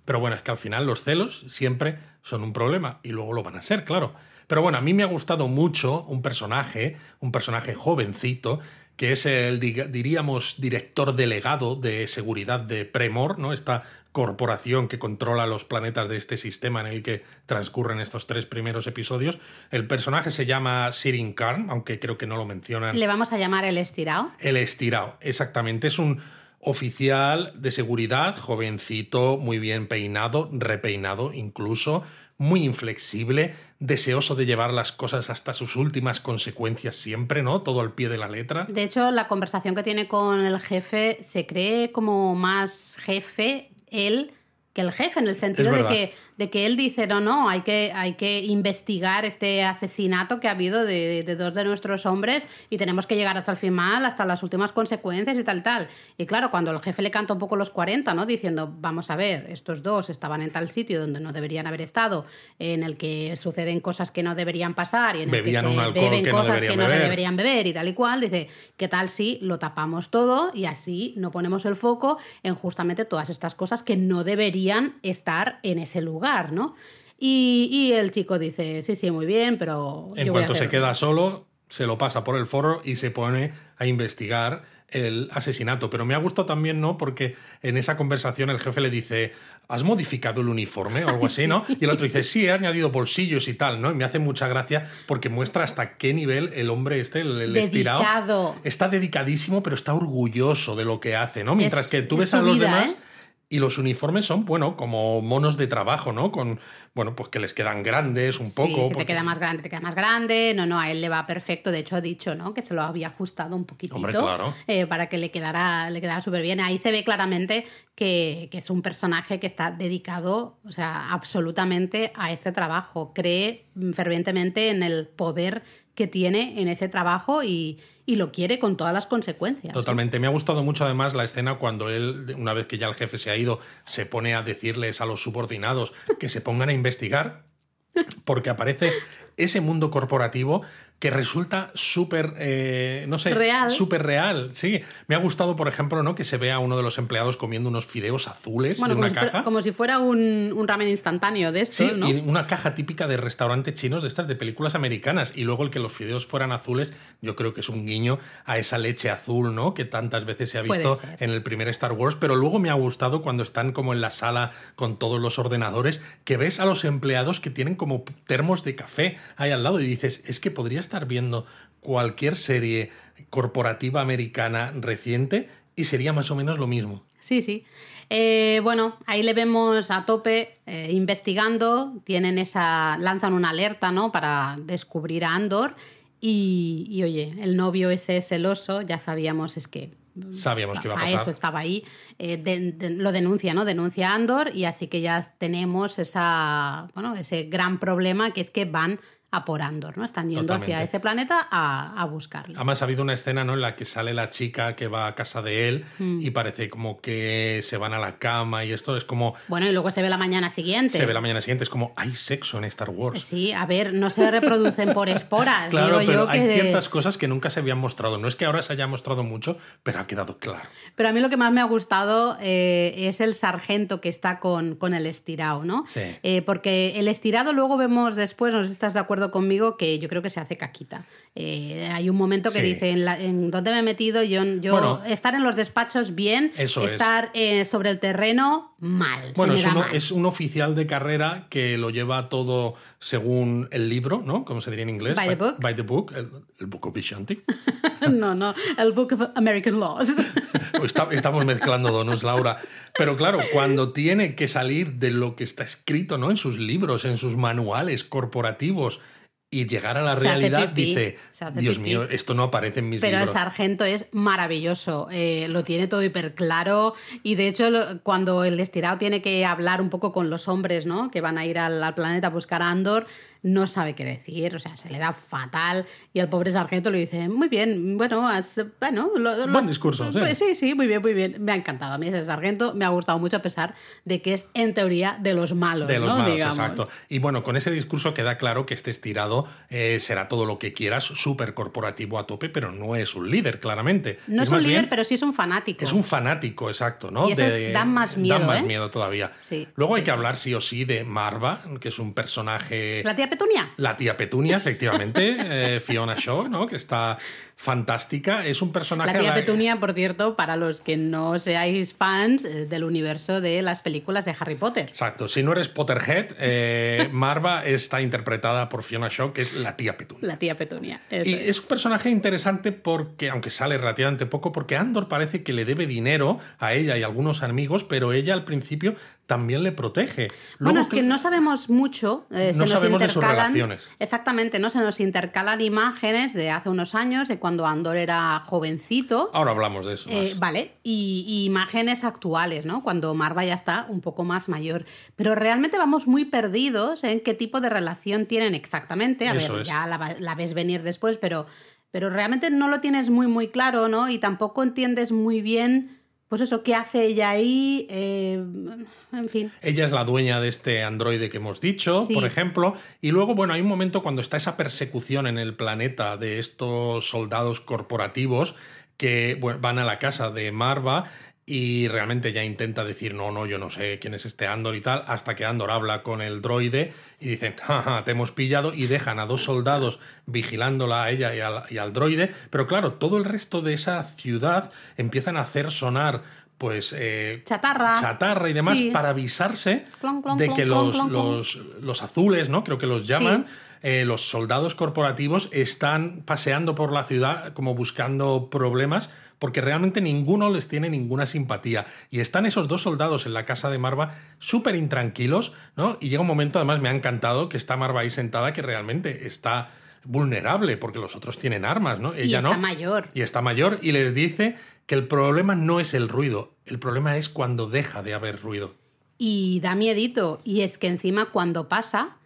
Pero bueno, es que al final los celos siempre son un problema y luego lo van a ser, claro. Pero bueno, a mí me ha gustado mucho un personaje, un personaje jovencito, que es el, diríamos, director delegado de seguridad de Premor, ¿no? Esta corporación que controla los planetas de este sistema en el que transcurren estos tres primeros episodios. El personaje se llama Sirin Karn, aunque creo que no lo mencionan. Le vamos a llamar el estirado. El estirado, exactamente. Es un oficial de seguridad, jovencito, muy bien peinado, repeinado incluso, muy inflexible, deseoso de llevar las cosas hasta sus últimas consecuencias siempre, ¿no? Todo al pie de la letra. De hecho, la conversación que tiene con el jefe se cree como más jefe él que el jefe, en el sentido de que, de que él dice, no, no, hay que, hay que investigar este asesinato que ha habido de, de, dos de nuestros hombres y tenemos que llegar hasta el final, hasta las últimas consecuencias y tal, tal. Y claro, cuando el jefe le canta un poco los 40, ¿no? Diciendo, vamos a ver, estos dos estaban en tal sitio donde no deberían haber estado, en el que suceden cosas que no deberían pasar y en Bebían el que se beben que no cosas deberían que no se beber. deberían beber y tal y cual, dice, ¿qué tal si lo tapamos todo y así no ponemos el foco en justamente todas estas cosas que no deberían estar en ese lugar, ¿no? Y, y el chico dice, sí, sí, muy bien, pero... En yo voy a cuanto se queda solo, se lo pasa por el forro y se pone a investigar el asesinato. Pero me ha gustado también, ¿no? Porque en esa conversación el jefe le dice, ¿has modificado el uniforme o algo así, no? Y el otro dice, sí, he añadido bolsillos y tal, ¿no? Y me hace mucha gracia porque muestra hasta qué nivel el hombre este, el, el estirado, Dedicado. está dedicadísimo, pero está orgulloso de lo que hace, ¿no? Mientras Es- que tú es ves a los vida, demás... ¿eh? Y los uniformes son, bueno, como monos de trabajo, ¿no? Con, bueno, pues que les quedan grandes un poco. Sí, si te porque- queda más grande, te queda más grande. No, no, a él le va perfecto. De hecho, ha dicho, ¿no? Que se lo había ajustado un poquitito. Hombre, claro. eh, para que le quedara, le quedara súper bien. Ahí se ve claramente que, que es un personaje que está dedicado, o sea, absolutamente a ese trabajo. Cree fervientemente en el poder que tiene en ese trabajo y, y lo quiere con todas las consecuencias. Totalmente. Me ha gustado mucho además la escena cuando él, una vez que ya el jefe se ha ido, se pone a decirles a los subordinados que se pongan a investigar, porque aparece ese mundo corporativo que resulta súper, eh, no sé, Real. súper real. Sí, me ha gustado, por ejemplo, ¿no? que se vea a uno de los empleados comiendo unos fideos azules Bueno, de como una si, caja. fuera, como si fuera un, un ramen instantáneo de Sí, estos, ¿no? y una caja típica de restaurantes chinos de estas de películas americanas. Y luego el que los fideos fueran azules, yo creo que es un guiño a esa leche azul, ¿no? Que tantas veces se ha visto en el primer Star Wars. Pero luego me ha gustado cuando están como en la sala con todos los ordenadores, que ves a los empleados que tienen como termos de café ahí al lado y dices, es que podría estar viendo cualquier serie corporativa americana reciente y sería más o menos lo mismo. Sí, sí. Eh, bueno, ahí le vemos a tope eh, investigando, tienen esa, lanzan una alerta, ¿no? Para descubrir a Andor y, y, oye, el novio ese celoso, ya sabíamos es que Sabíamos que iba a a pasar. eso estaba ahí, eh, de- de- lo denuncia, ¿no? Denuncia a Andor y así que ya tenemos esa, bueno, ese gran problema que es que van a por Andor, ¿no? Están yendo hacia ese planeta a, a buscarle. Además ha habido una escena ¿no? en la que sale la chica que va a casa de él Mm. y parece como que se van a la cama y esto es como... Bueno, y luego se ve la mañana siguiente. Se ve la mañana siguiente, es como hay sexo en Star Wars. Sí, a ver, no se reproducen por esporas. Claro, digo pero yo hay que- ciertas cosas que nunca se habían mostrado. No es que ahora se haya mostrado mucho, pero ha quedado claro. Pero a mí lo que más me ha gustado eh, es el sargento que está con, con el estirado, ¿no? Sí. Eh, porque el estirado luego vemos después, no sé si estás de acuerdo conmigo, que yo creo que se hace caquita. Eh, hay un momento que Sí. dice, en, la- en dónde me he metido, yo, yo Bueno. estar en los despachos bien, Eso es. estar eh, sobre el terreno mal. Bueno, es, uno- mal. es un oficial de carrera que lo lleva todo según el libro, ¿no? Como se diría en inglés. By the book. By the book, el, el Book of Vishanti. no, no, el Book of American Laws. Estamos mezclando donos, Laura. Pero claro, cuando tiene que salir de lo que está escrito ¿no? en sus libros, en sus manuales corporativos, y llegar a la Se realidad pipí, dice, Dios pipí". mío, esto no aparece en mis Pero el libros. sargento es maravilloso, eh, lo tiene todo hiper claro y de hecho lo- cuando el estirado tiene que hablar un poco con los hombres, ¿no? Que van a ir al, al planeta a buscar a Andor, no sabe qué decir, o sea, se le da fatal y al pobre sargento le dice, muy bien, bueno, haz- bueno, lo- lo- Buen discurso, sí. pues sí, sí, muy bien, muy bien, me ha encantado a mí ese sargento, me ha gustado mucho a pesar de que es en teoría de los malos, De los ¿no? malos, Digamos. exacto. Y bueno, con ese discurso queda claro que este estirado eh, será todo lo que quieras, súper corporativo a tope, pero no es un líder, claramente. No es, un líder, bien- pero sí es un fanático. Es un fanático, exacto, ¿no? Y esos dan más miedo, Dan más ¿eh? miedo todavía. Sí, Luego hay que hablar sí o sí de Marva, que es un personaje... ¿La tía Petunia? La tía Petunia, efectivamente, eh, Fiona Shaw, ¿no? Que está fantástica. Es un personaje... La tía la- Petunia, por cierto, para los que no seáis fans eh, del universo de las películas de Harry Potter. Exacto. Si no eres Potterhead, eh, Marva está interpretada por Fiona Shaw, que es la tía Petunia. La tía Petunia. eso Y es. es un personaje interesante porque, aunque sale relativamente poco, porque Andor parece que le debe dinero a ella y a algunos amigos, pero ella al principio también le protege. Bueno, Luego es que no sabemos mucho. eh, No se nos sabemos de sus relaciones. Exactamente, ¿no? Se nos intercalan imágenes de hace unos años, de cuando Andor era jovencito. Ahora hablamos de eso. Eh, vale, y, y imágenes actuales, ¿no? Cuando Marva ya está un poco más mayor. Pero realmente vamos muy perdidos en qué tipo de relación tienen exactamente. A Eso ver, es. ya la, la ves venir después, pero, pero realmente no lo tienes muy, muy claro, ¿no? Y tampoco entiendes muy bien, pues eso, qué hace ella ahí. eh, en fin. Ella es la dueña de este androide que hemos dicho, Sí. por ejemplo. Y luego, bueno, hay un momento cuando está esa persecución en el planeta de estos soldados corporativos que bueno, van a la casa de Marva y realmente ya intenta decir, no, no, yo no sé quién es este Andor y tal, hasta que Andor habla con el droide y dicen, jaja, te hemos pillado y dejan a dos soldados vigilándola a ella y al, y al droide. Pero claro, todo el resto de esa ciudad empiezan a hacer sonar pues eh, Chatarra. chatarra y demás Sí. para avisarse Clon, clon, de clon, que los, los, los azules, ¿no? Creo que los llaman, eh, los soldados corporativos están paseando por la ciudad como buscando problemas porque realmente ninguno les tiene ninguna simpatía. Y están esos dos soldados en la casa de Marva súper intranquilos, ¿no? Y llega un momento, además me ha encantado, que está Marva ahí sentada que realmente está vulnerable porque los otros tienen armas, ¿no? Y Ella está no. mayor. Y está mayor y les dice que el problema no es el ruido, el problema es cuando deja de haber ruido. Y da miedito. Y es que encima cuando pasa,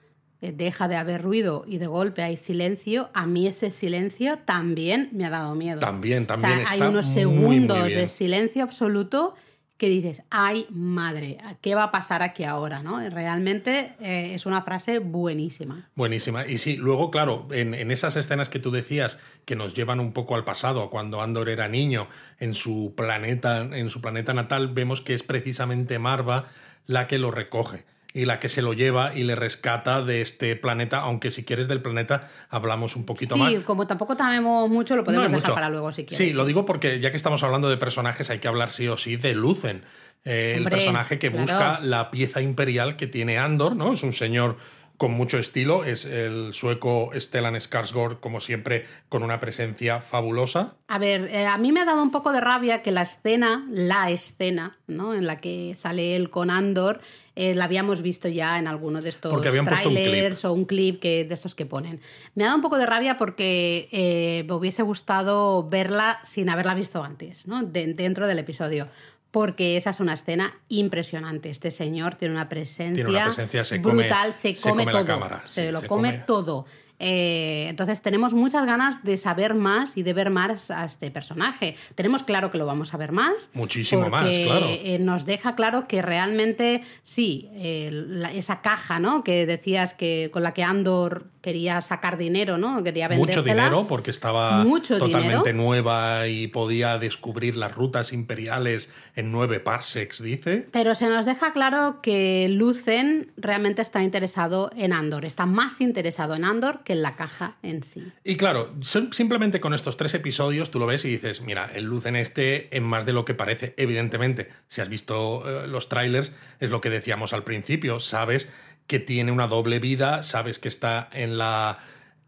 deja de haber ruido y de golpe hay silencio, a mí ese silencio también me ha dado miedo. También, O sea, también hay unos segundos muy de silencio absoluto que dices, ay madre, ¿qué va a pasar aquí ahora? ¿no? Realmente eh, es una frase buenísima. Buenísima. Y sí, luego, claro, en, en esas escenas que tú decías que nos llevan un poco al pasado, cuando Andor era niño, en su planeta, en su planeta natal, vemos que es precisamente Marva la que lo recoge y la que se lo lleva y le rescata de este planeta, aunque si quieres del planeta hablamos un poquito sí, más. como tampoco sabemos mucho, lo podemos No dejar mucho. para luego si quieres. Sí, lo digo porque ya que estamos hablando de personajes, hay que hablar sí o sí de Lucen. eh, el personaje que claro. busca la pieza imperial que tiene Andor, ¿no? Es un señor con mucho estilo, es el sueco Stellan Skarsgård, como siempre, con una presencia fabulosa. A ver, eh, a mí me ha dado un poco de rabia que la escena, la escena, ¿no? En la que sale él con Andor, eh, la habíamos visto ya en alguno de estos un trailers o un clip que, de estos que ponen. Me ha dado un poco de rabia porque eh, me hubiese gustado verla sin haberla visto antes, ¿no? De- dentro del episodio. Porque esa es una escena impresionante. Este señor tiene una presencia, Tiene una presencia, se come- brutal, se se come, come la todo. cámara, se sí, lo se come, come- todo. Eh, entonces tenemos muchas ganas de saber más y de ver más a este personaje. Tenemos claro que lo vamos a ver más. Muchísimo más, claro. eh, nos deja claro que realmente sí, eh, la- esa caja, ¿no? Que decías que con la que Andor quería sacar dinero, ¿no? Quería Mucho dinero, porque estaba Mucho totalmente dinero. nueva y podía descubrir las rutas imperiales en nueve parsecs, dice. Pero se nos deja claro que Lucen realmente está interesado en Andor, está más interesado en Andor que en la caja en sí. Y claro, sim- simplemente con estos tres episodios tú lo ves y dices, mira, el luz en este en más de lo que parece. Evidentemente, si has visto eh, los trailers, es lo que decíamos al principio, sabes que tiene una doble vida, sabes que está en la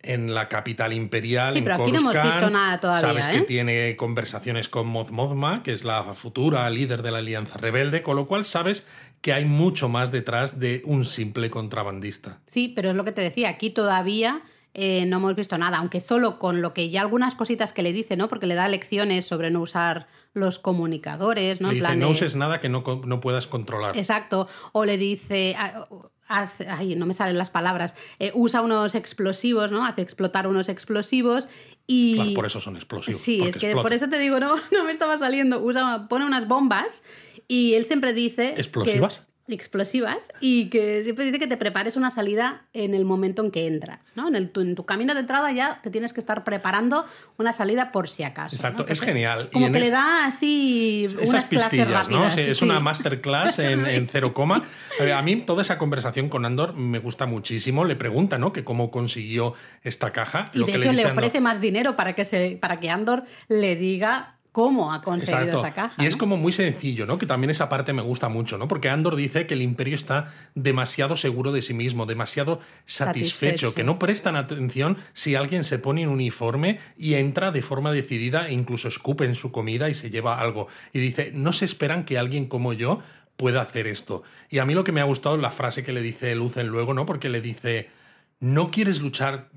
en la capital imperial, Sí, en aquí no hemos visto nada todavía, Sabes que ¿eh? tiene conversaciones con Moz Mothma, que es la futura líder de la Alianza Rebelde, con lo cual sabes que hay mucho más detrás de un simple contrabandista. Sí, pero es lo que te decía, aquí todavía eh, no hemos visto nada, aunque solo con lo que ya algunas cositas que le dice, ¿no? Porque le da lecciones sobre no usar los comunicadores, ¿no? Le En dice, plan no de- uses nada que no, no puedas controlar. Exacto. O le dice. haz- Ay, no me salen las palabras. eh, usa unos explosivos, ¿no? Hace explotar unos explosivos y. Claro, por eso son explosivos. Sí, es que por eso te digo, no, no me estaba saliendo. Usa, pone unas bombas y él siempre dice. que- ¿Explosivas? y que siempre dice que te prepares una salida en el momento en que entras, ¿no? En, el, tu, en tu camino de entrada ya te tienes que estar preparando una salida por si acaso. Exacto, ¿no? es genial. Y Como en que le da así Esas unas clases rápidas. ¿no? Sí, sí, es sí. una masterclass en, en cero coma. A mí toda esa conversación con Andor me gusta muchísimo. Le pregunta, ¿no? Que cómo consiguió esta caja. Y Lo de que hecho le, Andor- ofrece más dinero para que, se, para que Andor le diga cómo ha conseguido Exacto. esa caja. Y es ¿no? como muy sencillo, ¿no? Que también esa parte me gusta mucho, ¿no? Porque Andor dice que el imperio está demasiado seguro de sí mismo, demasiado satisfecho, Satisfecho. que no prestan atención si alguien se pone en uniforme y entra de forma decidida e incluso escupe en su comida y se lleva algo. Y dice, no se esperan que alguien como yo pueda hacer esto. Y a mí lo que me ha gustado es la frase que le dice Lucen luego, ¿no? Porque le dice, no quieres luchar,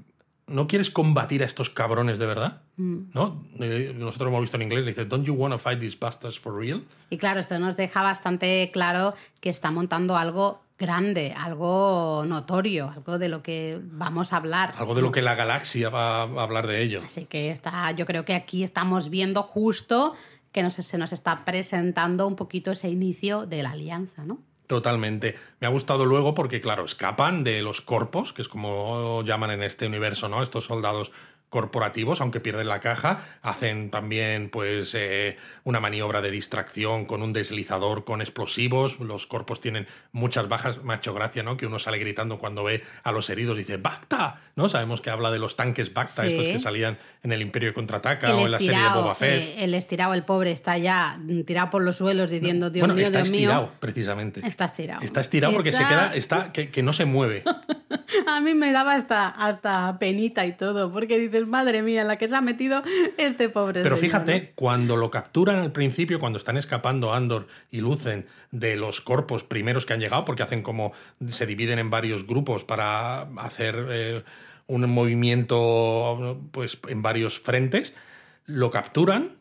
no quieres combatir a estos cabrones de verdad, ¿no? Eh, Nosotros hemos visto en inglés, le dice, don't you want to fight these bastards for real? Y claro, esto nos deja bastante claro que está montando algo grande, algo notorio, algo de lo que vamos a hablar. Algo de lo que la galaxia va a hablar de ello. Así que está, yo creo que aquí estamos viendo justo que nos, se nos está presentando un poquito ese inicio de la alianza, ¿no? Totalmente. Me ha gustado luego porque, claro, escapan de los corpos, que es como llaman en este universo, ¿no? Estos soldados corporativos, aunque pierden la caja, hacen también pues eh, una maniobra de distracción con un deslizador con explosivos. Los corpos tienen muchas bajas. Hecho gracia, ¿no? Que uno sale gritando cuando ve a los heridos, dice ¡Bacta! ¿No? Sabemos que habla de los tanques Bacta, Sí. estos que salían en el Imperio Contraataca El o en la serie de Boba Fett. eh, el estirado, el pobre, está ya tirado por los suelos diciendo, Dios bueno, mío, está Dios estirado, mío. precisamente. Está estirado. Está estirado porque se queda, está, que, que no se mueve. A mí me daba hasta, hasta penita y todo, porque dices, madre mía, en la que se ha metido este pobre Pero señor, fíjate, ¿no? cuando lo capturan al principio, cuando están escapando Andor y Lucen de los corpos primeros que han llegado, porque hacen como se dividen en varios grupos para hacer eh, un movimiento pues en varios frentes, lo capturan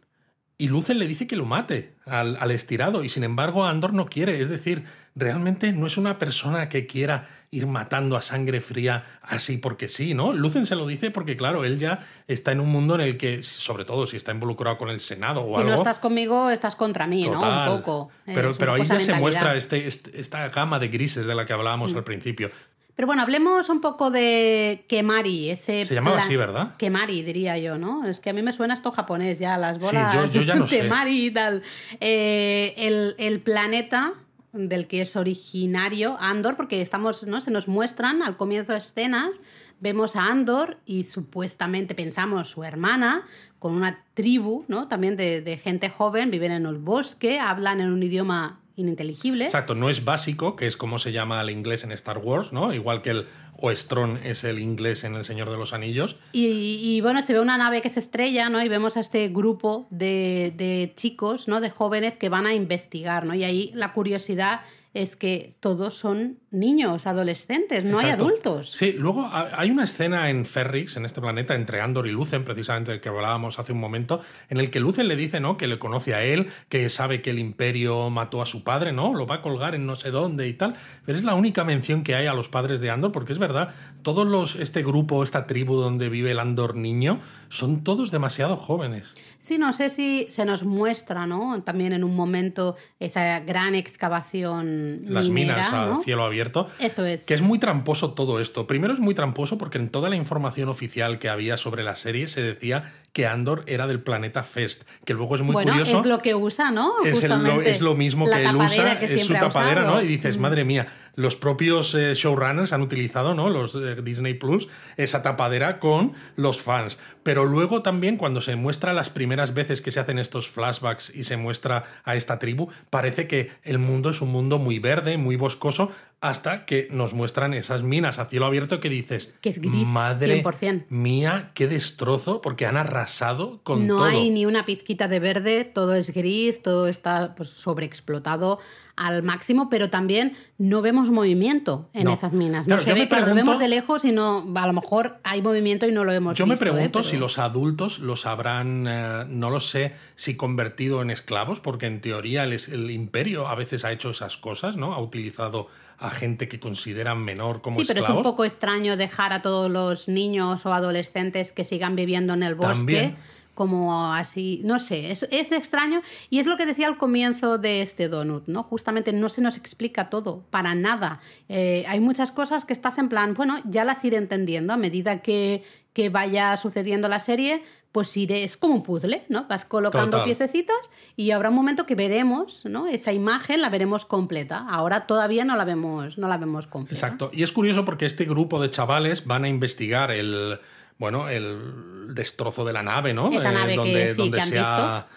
y Lucen le dice que lo mate al, al estirado y sin embargo Andor no quiere, es decir, realmente no es una persona que quiera ir matando a sangre fría así porque sí, ¿no? Lucen se lo dice porque claro, él ya está en un mundo en el que, sobre todo si está involucrado con el Senado o Si algo... no estás conmigo, estás contra mí, Total. ¿no? Un poco. Pero, pero ahí ya se muestra. Mm. este, este- esta gama de grises de la que hablábamos al principio. Pero bueno, hablemos un poco de Kemari, ese Se llamaba plan- así, ¿verdad? Kemari, diría yo, ¿no? Es que a mí me suena esto japonés ya, las Sí, bolas yo- yo ya no sé. Kemari y tal. Eh, el, el planeta del que es originario Andor, porque estamos, ¿no? Se nos muestran al comienzo de escenas, vemos a Andor y supuestamente pensamos su hermana con una tribu, ¿no? También de, de gente joven, viven en el bosque, hablan en un idioma ininteligible. Exacto, no es básico, que es como se llama el inglés en Star Wars, ¿no? Igual que el Oestrón es el inglés en El Señor de los Anillos. Y, y, bueno, se ve una nave que se estrella, ¿no? Y vemos a este grupo de, de chicos, ¿no? De jóvenes que van a investigar, ¿no? Y ahí la curiosidad es que todos son niños, adolescentes, no hay adultos. Sí, luego ha- hay una escena en Ferrix, en este planeta, entre Andor y Lucen, precisamente del que hablábamos hace un momento, en el que Lucen le dice, ¿no? Que le conoce a él, que sabe que el Imperio mató a su padre, ¿no? Lo va a colgar en no sé dónde y tal. Pero es la única mención que hay a los padres de Andor, porque es verdad, todos los, este grupo, esta tribu donde vive el Andor niño, son todos demasiado jóvenes. Sí, no sé si se nos muestra, ¿no? También en un momento esa gran excavación Las minera, minas al ¿no? cielo abierto. Eso es. Que es muy tramposo todo esto. Primero es muy tramposo porque en toda la información oficial que había sobre la serie se decía que Andor era del planeta Fest, que luego es muy bueno, curioso. es lo que usa, ¿no? es, el- lo, es lo mismo la que él usa, que es su tapadera, usado. ¿no? Y dices, madre mía, los propios eh, showrunners han utilizado, ¿no? Los de Disney Plus, esa tapadera con los fans. Pero luego también cuando se muestra las primeras veces que se hacen estos flashbacks y se muestra a esta tribu, parece que el mundo es un mundo muy verde, muy boscoso, hasta que nos muestran esas minas a cielo abierto que dices, Que es gris, madre 100%. mía, qué destrozo, porque han arrasado con no todo. hay ni una pizquita de verde, todo es gris, todo está pues, sobreexplotado al máximo, pero también no vemos movimiento en No. esas minas. Claro, no se yo ve, me claro, lo pregunto- vemos de lejos y no, a lo mejor hay movimiento y no lo hemos Yo me visto, ¿eh? pregunto Pero- si los adultos los habrán, eh, no lo sé, si convertido en esclavos, porque en teoría el imperio a veces ha hecho esas cosas, ¿no? Ha utilizado a gente que consideran menor como Sí, pero es un poco extraño dejar a todos los niños o adolescentes que sigan viviendo en el bosque. También. Como así, no sé, es, es extraño y es lo que decía al comienzo de este donut, ¿no? Justamente no se nos explica todo, para nada. Eh, hay muchas cosas que estás en plan, bueno, ya las iré entendiendo a medida que, que vaya sucediendo la serie, pues iré, es como un puzzle, ¿no? Vas colocando Total. piececitas y habrá un momento que veremos, ¿no? Esa imagen la veremos completa. Ahora todavía no la vemos, no la vemos completa. Exacto. Y es curioso porque este grupo de chavales van a investigar el, bueno, el destrozo de la nave, ¿no? Esa nave que donde, sí, donde que han se ha,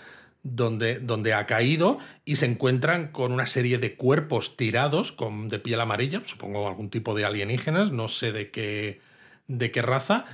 donde, donde ha caído y se encuentran con una serie de cuerpos tirados con, de piel amarilla, supongo algún tipo de alienígenas, no sé de qué, de qué raza.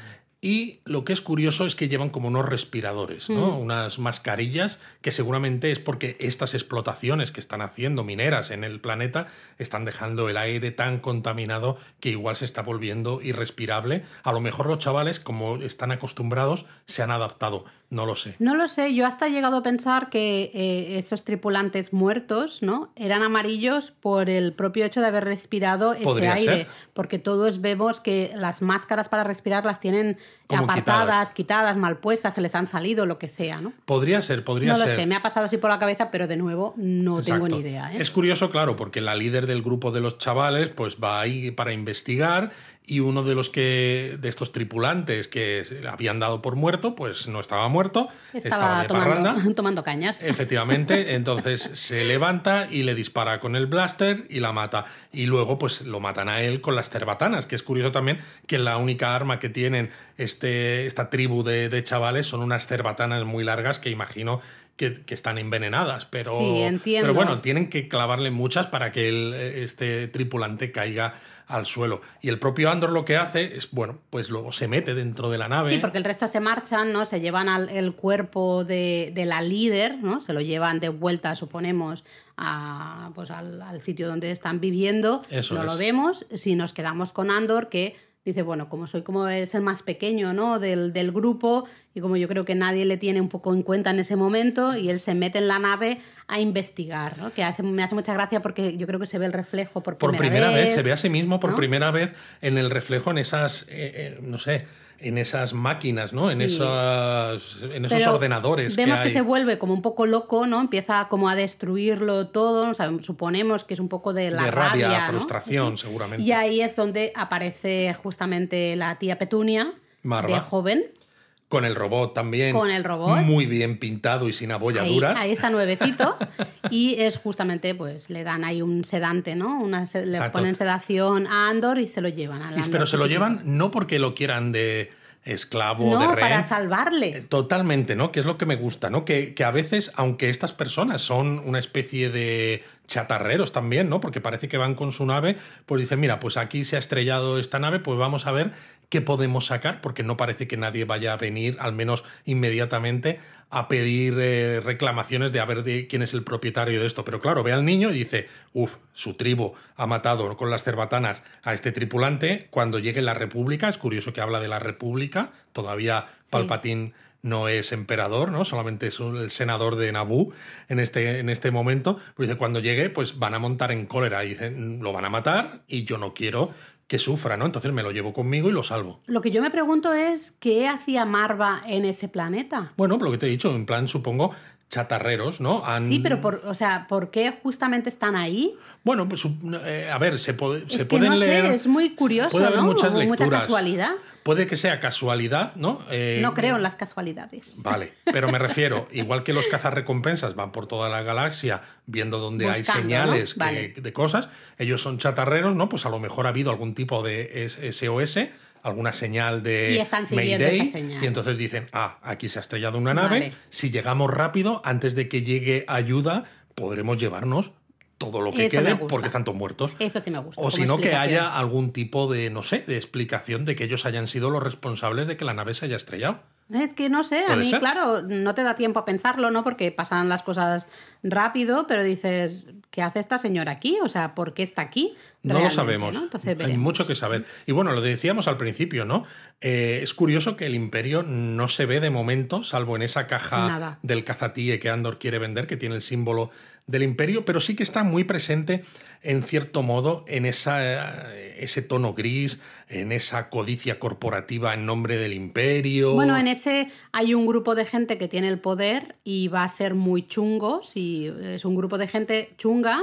Y lo que es curioso es que llevan como unos respiradores, ¿no? Mm. Unas mascarillas que seguramente es porque estas explotaciones que están haciendo mineras en el planeta están dejando el aire tan contaminado que igual se está volviendo irrespirable. A lo mejor los chavales, como están acostumbrados, se han adaptado. No lo sé. No lo sé, yo hasta he llegado a pensar que eh, esos tripulantes muertos, ¿no? Eran amarillos por el propio hecho de haber respirado ese aire. ser. Porque todos vemos que las máscaras para respirar las tienen Como apartadas, quitadas. quitadas, mal puestas, se les han salido, lo que sea, ¿no? Podría ser, podría No ser. lo sé, me ha pasado así por la cabeza, pero de nuevo no tengo ni idea. ¿eh? Es curioso, claro, porque la líder del grupo de los chavales pues va ahí para investigar y uno de los que de estos tripulantes que habían dado por muerto, pues no estaba muerto, estaba, Estaba de parranda. tomando, tomando cañas. Efectivamente, entonces se levanta y le dispara con el blaster y la mata. Y luego, pues lo matan a él con las cerbatanas, que es curioso también que la única arma que tienen este, esta tribu de, de chavales son unas cerbatanas muy largas que imagino que, que están envenenadas. Pero, Sí, entiendo. pero bueno, tienen que clavarle muchas para que el- este tripulante caiga al suelo. Y el propio Andor lo que hace es, bueno, pues luego se mete dentro de la nave. Sí, porque el resto se marchan, ¿no? Se llevan al, el cuerpo de, de la líder, ¿no? Se lo llevan de vuelta, suponemos, a, pues al, al sitio donde están viviendo. Eso no es. lo vemos. Si nos quedamos con Andor, que dice, bueno, como soy como es el más pequeño, ¿no? Del, del grupo, y como yo creo que nadie le tiene un poco en cuenta en ese momento, y él se mete en la nave a investigar, ¿no? Que hace, me hace mucha gracia porque yo creo que se ve el reflejo por por primera, primera vez, se ve a sí mismo por ¿no? primera vez en el reflejo en esas, eh, eh, no sé, en esas máquinas, ¿no? En, esas, en esos Pero ordenadores Vemos que que, se vuelve como un poco loco, ¿no? Empieza como a destruirlo todo. o sea, suponemos que es un poco de la de rabia, rabia, ¿no? frustración, seguramente. Y ahí es donde aparece justamente la tía Petunia, Marva. de joven. Con el robot también. Con el robot. Muy bien pintado y sin Ahí, abolladuras. ahí está nuevecito. y es justamente, pues, le dan ahí un sedante, ¿no? Una, le Exacto. ponen sedación a Andor y se lo llevan a Y- Pero se lo llevan no porque lo quieran de esclavo o de No, rehén. para salvarle. Totalmente, ¿no? Que es lo que me gusta, ¿no? Que, que a veces, aunque estas personas son una especie de chatarreros también, ¿no? Porque parece que van con su nave, pues dicen, mira, pues aquí se ha estrellado esta nave, pues vamos a ver qué podemos sacar, porque no parece que nadie vaya a venir, al menos inmediatamente, a pedir eh, reclamaciones de a ver de quién es el propietario de esto. Pero claro, ve al niño y dice, uff, su tribu ha matado con las cerbatanas a este tripulante. Cuando llegue la República, es curioso que habla de la República, todavía Palpatine no es emperador, ¿no? Solamente es un- el senador de Naboo en este, en este momento. Pues dice, cuando llegue, pues van a montar en cólera y dicen, lo van a matar y yo no quiero que sufra, ¿no? Entonces me lo llevo conmigo y lo salvo. Lo que yo me pregunto es, ¿qué hacía Marva en ese planeta? Bueno, lo que te he dicho, en plan, supongo, chatarreros, ¿no? Han- Sí, pero por, o sea, ¿por qué justamente están ahí? Bueno, pues eh, a ver, se, puede, Es se que pueden no sé, leer. es muy curioso, Puede haber ¿no? muchas O mucha lecturas. casualidad. Puede que sea casualidad, ¿no? Eh, No creo en las casualidades. Vale, pero me refiero, igual que los cazarrecompensas van por toda la galaxia viendo dónde hay señales ¿no? que- Vale. de cosas, ellos son chatarreros, ¿no? Pues a lo mejor ha habido algún tipo de SOS, alguna señal de Y están siguiendo Mayday, esa señal. y entonces dicen, ah, aquí se ha estrellado una nave, Vale. si llegamos rápido, antes de que llegue ayuda, podremos llevarnos todo lo que Eso quede porque están todos muertos. Eso sí me gusta. O como si no, que haya algún tipo de, no sé, de explicación de que ellos hayan sido los responsables de que la nave se haya estrellado. Es que no sé, a ¿Puede mí, ser? claro, no te da tiempo a pensarlo, ¿no? Porque pasan las cosas rápido, pero dices, ¿qué hace esta señora aquí? O sea, ¿por qué está aquí? No lo sabemos. ¿no? Entonces Hay mucho que saber. Y bueno, lo decíamos al principio, ¿no? Eh, es curioso que el imperio no se ve de momento, salvo en esa caja Nada. del cazatíe que Andor quiere vender, que tiene el símbolo del imperio, pero sí que está muy presente, en cierto modo, en esa, eh, ese tono gris, en esa codicia corporativa en nombre del imperio. Bueno, en ese hay un grupo de gente que tiene el poder y va a ser muy chungo si es un grupo de gente chunga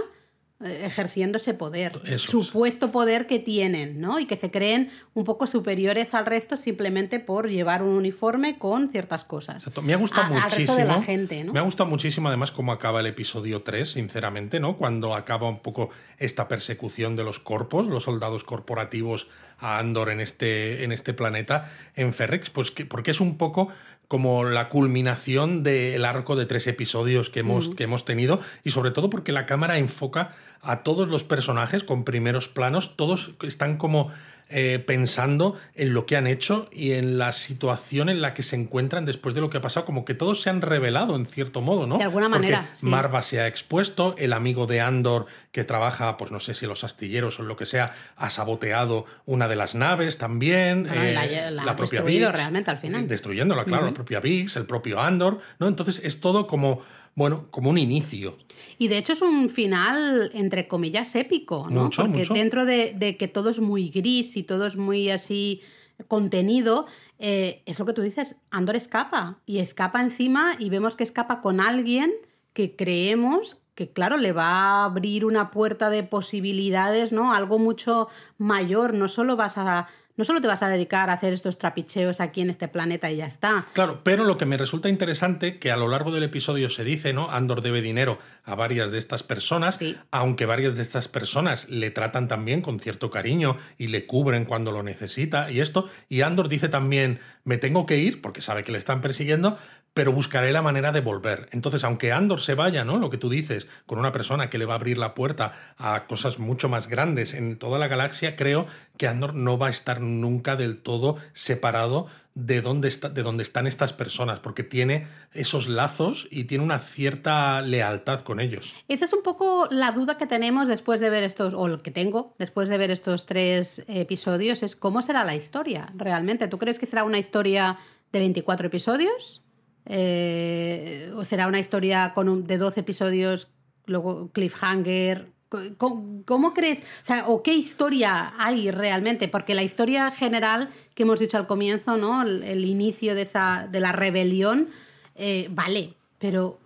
ejerciendo ese poder, Eso es. supuesto poder que tienen, ¿no? Y que se creen un poco superiores al resto simplemente por llevar un uniforme con ciertas cosas. Exacto. Me ha gustado A- muchísimo. Al resto de la gente, ¿no? Me ha gustado muchísimo, además, cómo acaba el episodio 3, sinceramente, ¿no? Cuando acaba un poco esta persecución de los corpos, los soldados corporativos a Andor en este, en este planeta, en Ferrex, pues que, porque es un poco como la culminación del arco de tres episodios que hemos, que hemos tenido y sobre todo porque la cámara enfoca a todos los personajes con primeros planos, todos están como eh, pensando en lo que han hecho y en la situación en la que se encuentran después de lo que ha pasado, como que todos se han revelado en cierto modo, ¿no? De alguna Porque manera, sí. Marva se ha expuesto, el amigo de Andor que trabaja, pues no sé si en los astilleros o en lo que sea, ha saboteado una de las naves también. Bueno, y la- eh, la ha destruido realmente al final. Destruyéndola, claro, la propia Vix, el propio Andor, ¿no? Entonces es todo como, bueno, como un inicio. Y de hecho es un final, entre comillas, épico, ¿no? Mucho, Porque mucho. dentro de, de que todo es muy gris y todo es muy así contenido, eh, es lo que tú dices, Andor escapa. Y escapa encima y vemos que escapa con alguien que creemos que, claro, le va a abrir una puerta de posibilidades, ¿no? Algo mucho mayor. No solo vas a. No solo te vas a dedicar a hacer estos trapicheos aquí en este planeta y ya está. Claro, pero lo que me resulta interesante, que a lo largo del episodio se dice, ¿no? Andor debe dinero a varias de estas personas, Sí. aunque varias de estas personas le tratan también con cierto cariño y le cubren cuando lo necesita y esto. Y Andor dice también, me tengo que ir, porque sabe que le están persiguiendo, pero buscaré la manera de volver. Entonces, aunque Andor se vaya, ¿no? Lo que tú dices, con una persona que le va a abrir la puerta a cosas mucho más grandes en toda la galaxia, creo que Andor no va a estar nunca del todo separado de dónde, está, de están estas personas, porque tiene esos lazos y tiene una cierta lealtad con ellos. Esa es un poco la duda que tenemos después de ver estos, o que tengo después de ver estos tres episodios, es cómo será la historia realmente. ¿Tú crees que será una historia de 24 episodios? Eh, ¿O será una historia con un- de 12 episodios, luego cliffhanger? ¿Cómo, cómo crees? O, sea, ¿O qué historia hay realmente? Porque la historia general que hemos dicho al comienzo, ¿no? El, el inicio de, esa, de la rebelión, eh, vale, pero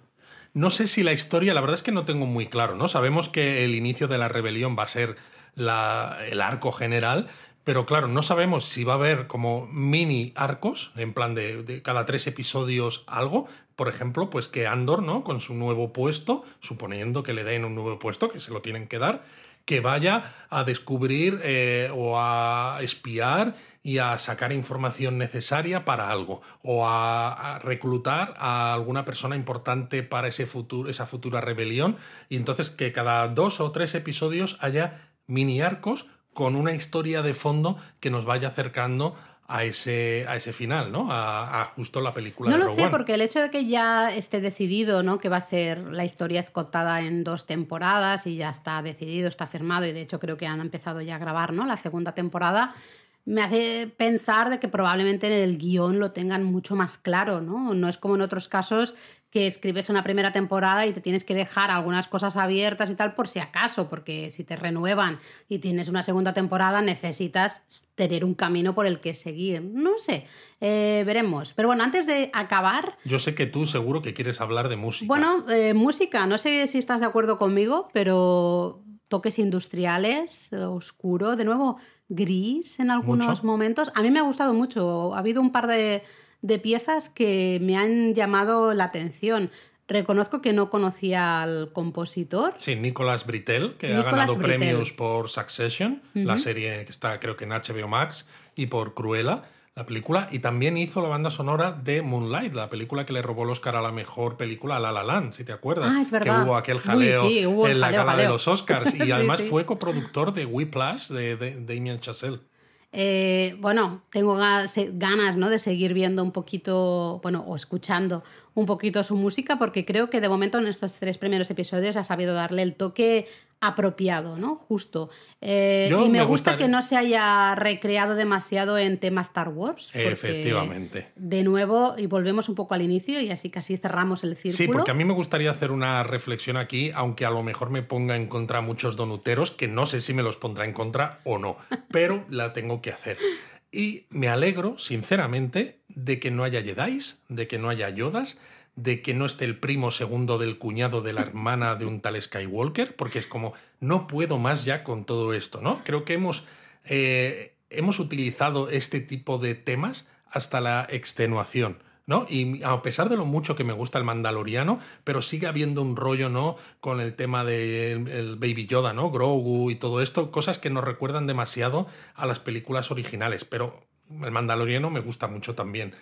No sé si la historia, la verdad es que no tengo muy claro, ¿no? Sabemos que el inicio de la rebelión va a ser la- el arco general, pero claro, no sabemos si va a haber como mini arcos, en plan de, cada tres episodios algo. Por ejemplo, pues que Andor, ¿no? Con su nuevo puesto, suponiendo que le den un nuevo puesto, que se lo tienen que dar, que vaya a descubrir eh, o a espiar y a sacar información necesaria para algo o a, a reclutar a alguna persona importante para ese futuro, esa futura rebelión y entonces que cada dos o tres episodios haya mini arcos con una historia de fondo que nos vaya acercando a ese, a ese final, ¿no? A, a justo la película No de lo sé, porque el hecho de que ya esté decidido, ¿no? Que va a ser la historia escotada en dos temporadas y ya está decidido, está firmado, y de hecho creo que han empezado ya a grabar, ¿no? La segunda temporada. Me hace pensar de que probablemente en el guion lo tengan mucho más claro, ¿no? No es como en otros casos que escribes una primera temporada y te tienes que dejar algunas cosas abiertas y tal por si acaso, porque si te renuevan y tienes una segunda temporada necesitas tener un camino por el que seguir. No sé, eh, veremos. Pero bueno, antes de acabar, Yo sé que tú seguro que quieres hablar de música. bueno, eh, música, no sé si estás de acuerdo conmigo, pero toques industriales, oscuro, de nuevo gris en algunos Mucho. momentos. A mí me ha gustado mucho. Ha habido un par de, de piezas que me han llamado la atención. Reconozco que no conocía al compositor. Sí, Nicolas Britell, que Nicolas ha ganado Britell. premios por Succession, la serie que está creo que en HBO Max, y por Cruella, la película, y también hizo la banda sonora de Moonlight, la película que le robó el Oscar a la mejor película a La La Land, si te acuerdas. Ah, es que verdad. hubo aquel Uy, jaleo sí, hubo en la jaleo, gala de los Oscars. Y Sí, además sí. fue coproductor de Whiplash de, de, de Damien Chazelle. Eh, bueno, tengo ganas ¿no? de seguir viendo un poquito, bueno, o escuchando un poquito su música, porque creo que de momento en estos tres primeros episodios ha sabido darle el toque apropiado, ¿no? Justo. Eh, Yo y me, me gusta que no se haya recreado demasiado en tema Star Wars. Efectivamente. De nuevo, y volvemos un poco al inicio, y así casi cerramos el círculo. Sí, porque a mí me gustaría hacer una reflexión aquí, aunque a lo mejor me ponga en contra a muchos donuteros, que no sé si me los pondrá en contra o no, pero la tengo que hacer. Y me alegro, sinceramente, de que no haya Jedis, de que no haya Yodas, de que no esté el primo segundo del cuñado de la hermana de un tal Skywalker, porque es como, no puedo más ya con todo esto, ¿no? Creo que hemos, eh, hemos utilizado este tipo de temas hasta la extenuación. ¿no? Y a pesar de lo mucho que me gusta el Mandaloriano, pero sigue habiendo un rollo, ¿no? Con el tema del el Baby Yoda, ¿no? Grogu y todo esto, cosas que nos recuerdan demasiado a las películas originales, pero el Mandaloriano me gusta mucho también.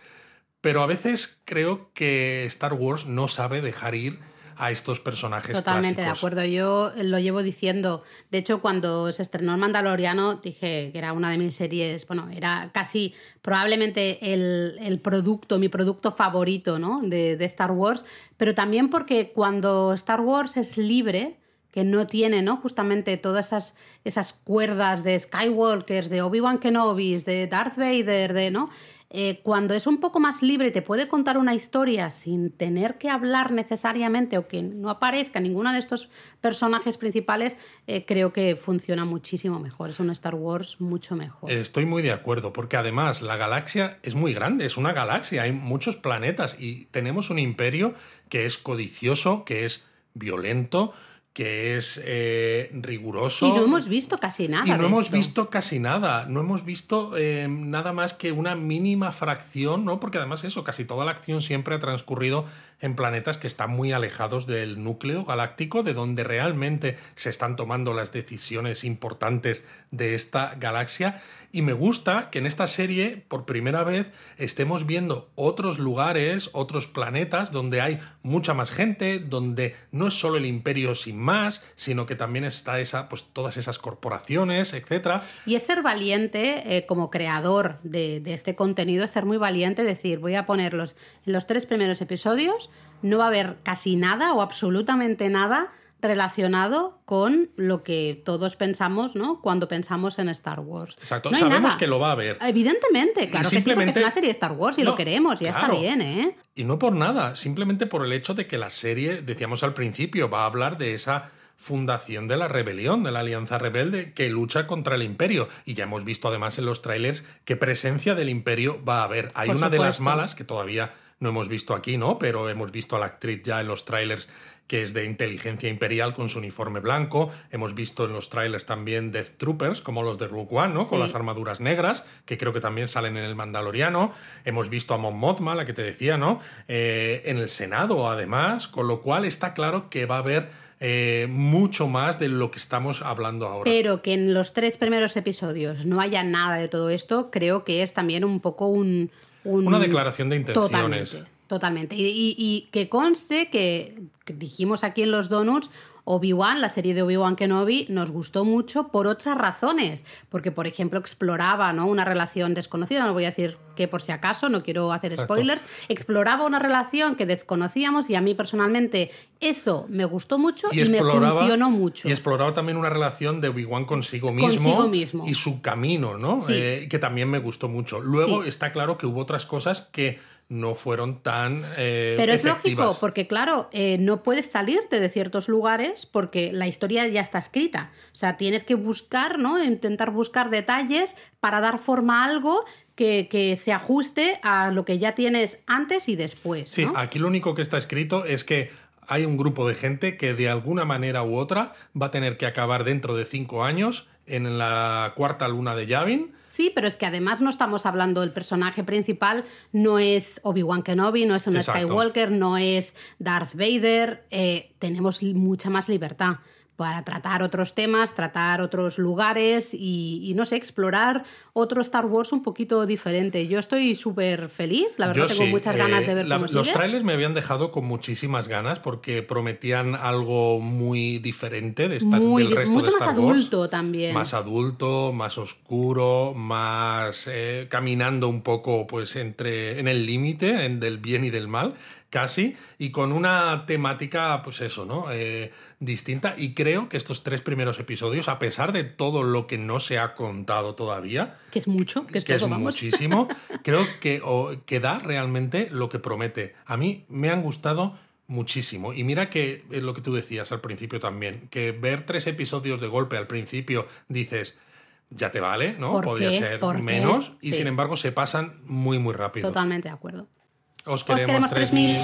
Pero a veces creo que Star Wars no sabe dejar ir a estos personajes Totalmente de acuerdo. Yo lo llevo diciendo. De hecho, cuando se estrenó el Mandaloriano, dije que era una de mis series, bueno, era casi probablemente el, el producto, mi producto favorito ¿no? de, de Star Wars, pero también porque cuando Star Wars es libre, que no tiene, ¿no? Justamente todas esas, esas cuerdas de Skywalkers, de Obi-Wan Kenobi, de Darth Vader, de, ¿no? Eh, cuando es un poco más libre te puede contar una historia sin tener que hablar necesariamente o que no aparezca ninguno de estos personajes principales, eh, creo que funciona muchísimo mejor. Es un Star Wars mucho mejor. Estoy muy de acuerdo, porque además la galaxia es muy grande, es una galaxia, hay muchos planetas y tenemos un imperio que es codicioso, que es violento, que es eh, riguroso. y no hemos visto casi nada. Y no de hemos esto. visto casi nada, no hemos visto eh, nada más que una mínima fracción, ¿no? Porque además eso, casi toda la acción siempre ha transcurrido en planetas que están muy alejados del núcleo galáctico, de donde realmente se están tomando las decisiones importantes de esta galaxia. Y me gusta que en esta serie, por primera vez, estemos viendo otros lugares, otros planetas, donde hay mucha más gente, donde no es solo el imperio sin más, sino que también está esa, pues todas esas corporaciones, etcétera. Y es ser valiente eh, como creador de, de este contenido, es ser muy valiente, decir, voy a ponerlos en los tres primeros episodios, no va a haber casi nada o absolutamente nada relacionado con lo que todos pensamos, ¿no? Cuando pensamos en Star Wars. Exacto, No sabemos nada. que lo va a haber. Evidentemente, claro que sí, porque simplemente- es una serie de Star Wars y No, lo queremos, ya claro. está bien, ¿eh? Y no por nada, simplemente por el hecho de que la serie, decíamos al principio, va a hablar de esa fundación de la rebelión, de la alianza rebelde que lucha contra el imperio. Y ya hemos visto además en los trailers qué presencia del imperio va a haber. Hay Por una de las malas que todavía no hemos visto aquí, ¿no? Pero hemos visto a la actriz ya en los trailers que es de inteligencia imperial con su uniforme blanco. Hemos visto en los trailers también Death Troopers, como los de Rogue One, ¿no? Con las armaduras negras, que creo que también salen en el Mandaloriano. Hemos visto a Mon Mothma, la que te decía, ¿no? Eh, en el Senado, además, con lo cual está claro que va a haber eh, mucho más de lo que estamos hablando ahora. Pero que en los tres primeros episodios no haya nada de todo esto, creo que es también un poco un... un- Una declaración de intenciones. Totalmente, totalmente. Y, y- y que conste que, que dijimos aquí en los Donuts, Obi-Wan, la serie de Obi-Wan Kenobi, nos gustó mucho por otras razones. Porque, por ejemplo, exploraba ¿no? una relación desconocida, no voy a decir que por si acaso, no quiero hacer Exacto. spoilers, exploraba una relación que desconocíamos y a mí personalmente eso me gustó mucho y, me funcionó mucho. Y exploraba también una relación de Obi-Wan consigo mismo, Consigo mismo. y su camino, ¿no? Sí. Eh, que también me gustó mucho. Luego Sí. está claro que hubo otras cosas que no fueron tan eh, Pero es efectivas. lógico, porque claro, eh, no puedes salirte de ciertos lugares porque la historia ya está escrita. O sea, tienes que buscar, ¿no? Intentar buscar detalles para dar forma a algo que, que se ajuste a lo que ya tienes antes y después. Sí, ¿no? aquí lo único que está escrito es que hay un grupo de gente que de alguna manera u otra va a tener que acabar dentro de cinco años en la cuarta luna de Yavin. Sí, pero es que además no estamos hablando del personaje principal, no es Obi-Wan Kenobi, no es un. Skywalker, no es Darth Vader, eh, tenemos mucha más libertad. Para tratar otros temas, tratar otros lugares y, no sé, explorar otro Star Wars un poquito diferente. Yo estoy súper feliz, la verdad tengo muchas ganas de eh, ver cómo Los trailers me habían dejado con muchísimas ganas porque prometían algo muy diferente de esta, del resto mucho de Star más Wars. adulto también. Más adulto, más oscuro, más eh, caminando un poco pues entre en el límite del bien y del mal casi, y con una temática, pues eso, ¿no? Eh, distinta. Y creo que estos tres primeros episodios, a pesar de todo lo que no se ha contado todavía, que es mucho, que es, que todo, es muchísimo, creo que, que da realmente lo que promete. A mí me han gustado muchísimo. Y mira que es lo que tú decías al principio también, que ver tres episodios de golpe al principio dices, ya te vale, ¿no? Podría ser menos, y sin embargo se pasan muy, muy rápido. Totalmente de acuerdo. Os queremos, 3.000.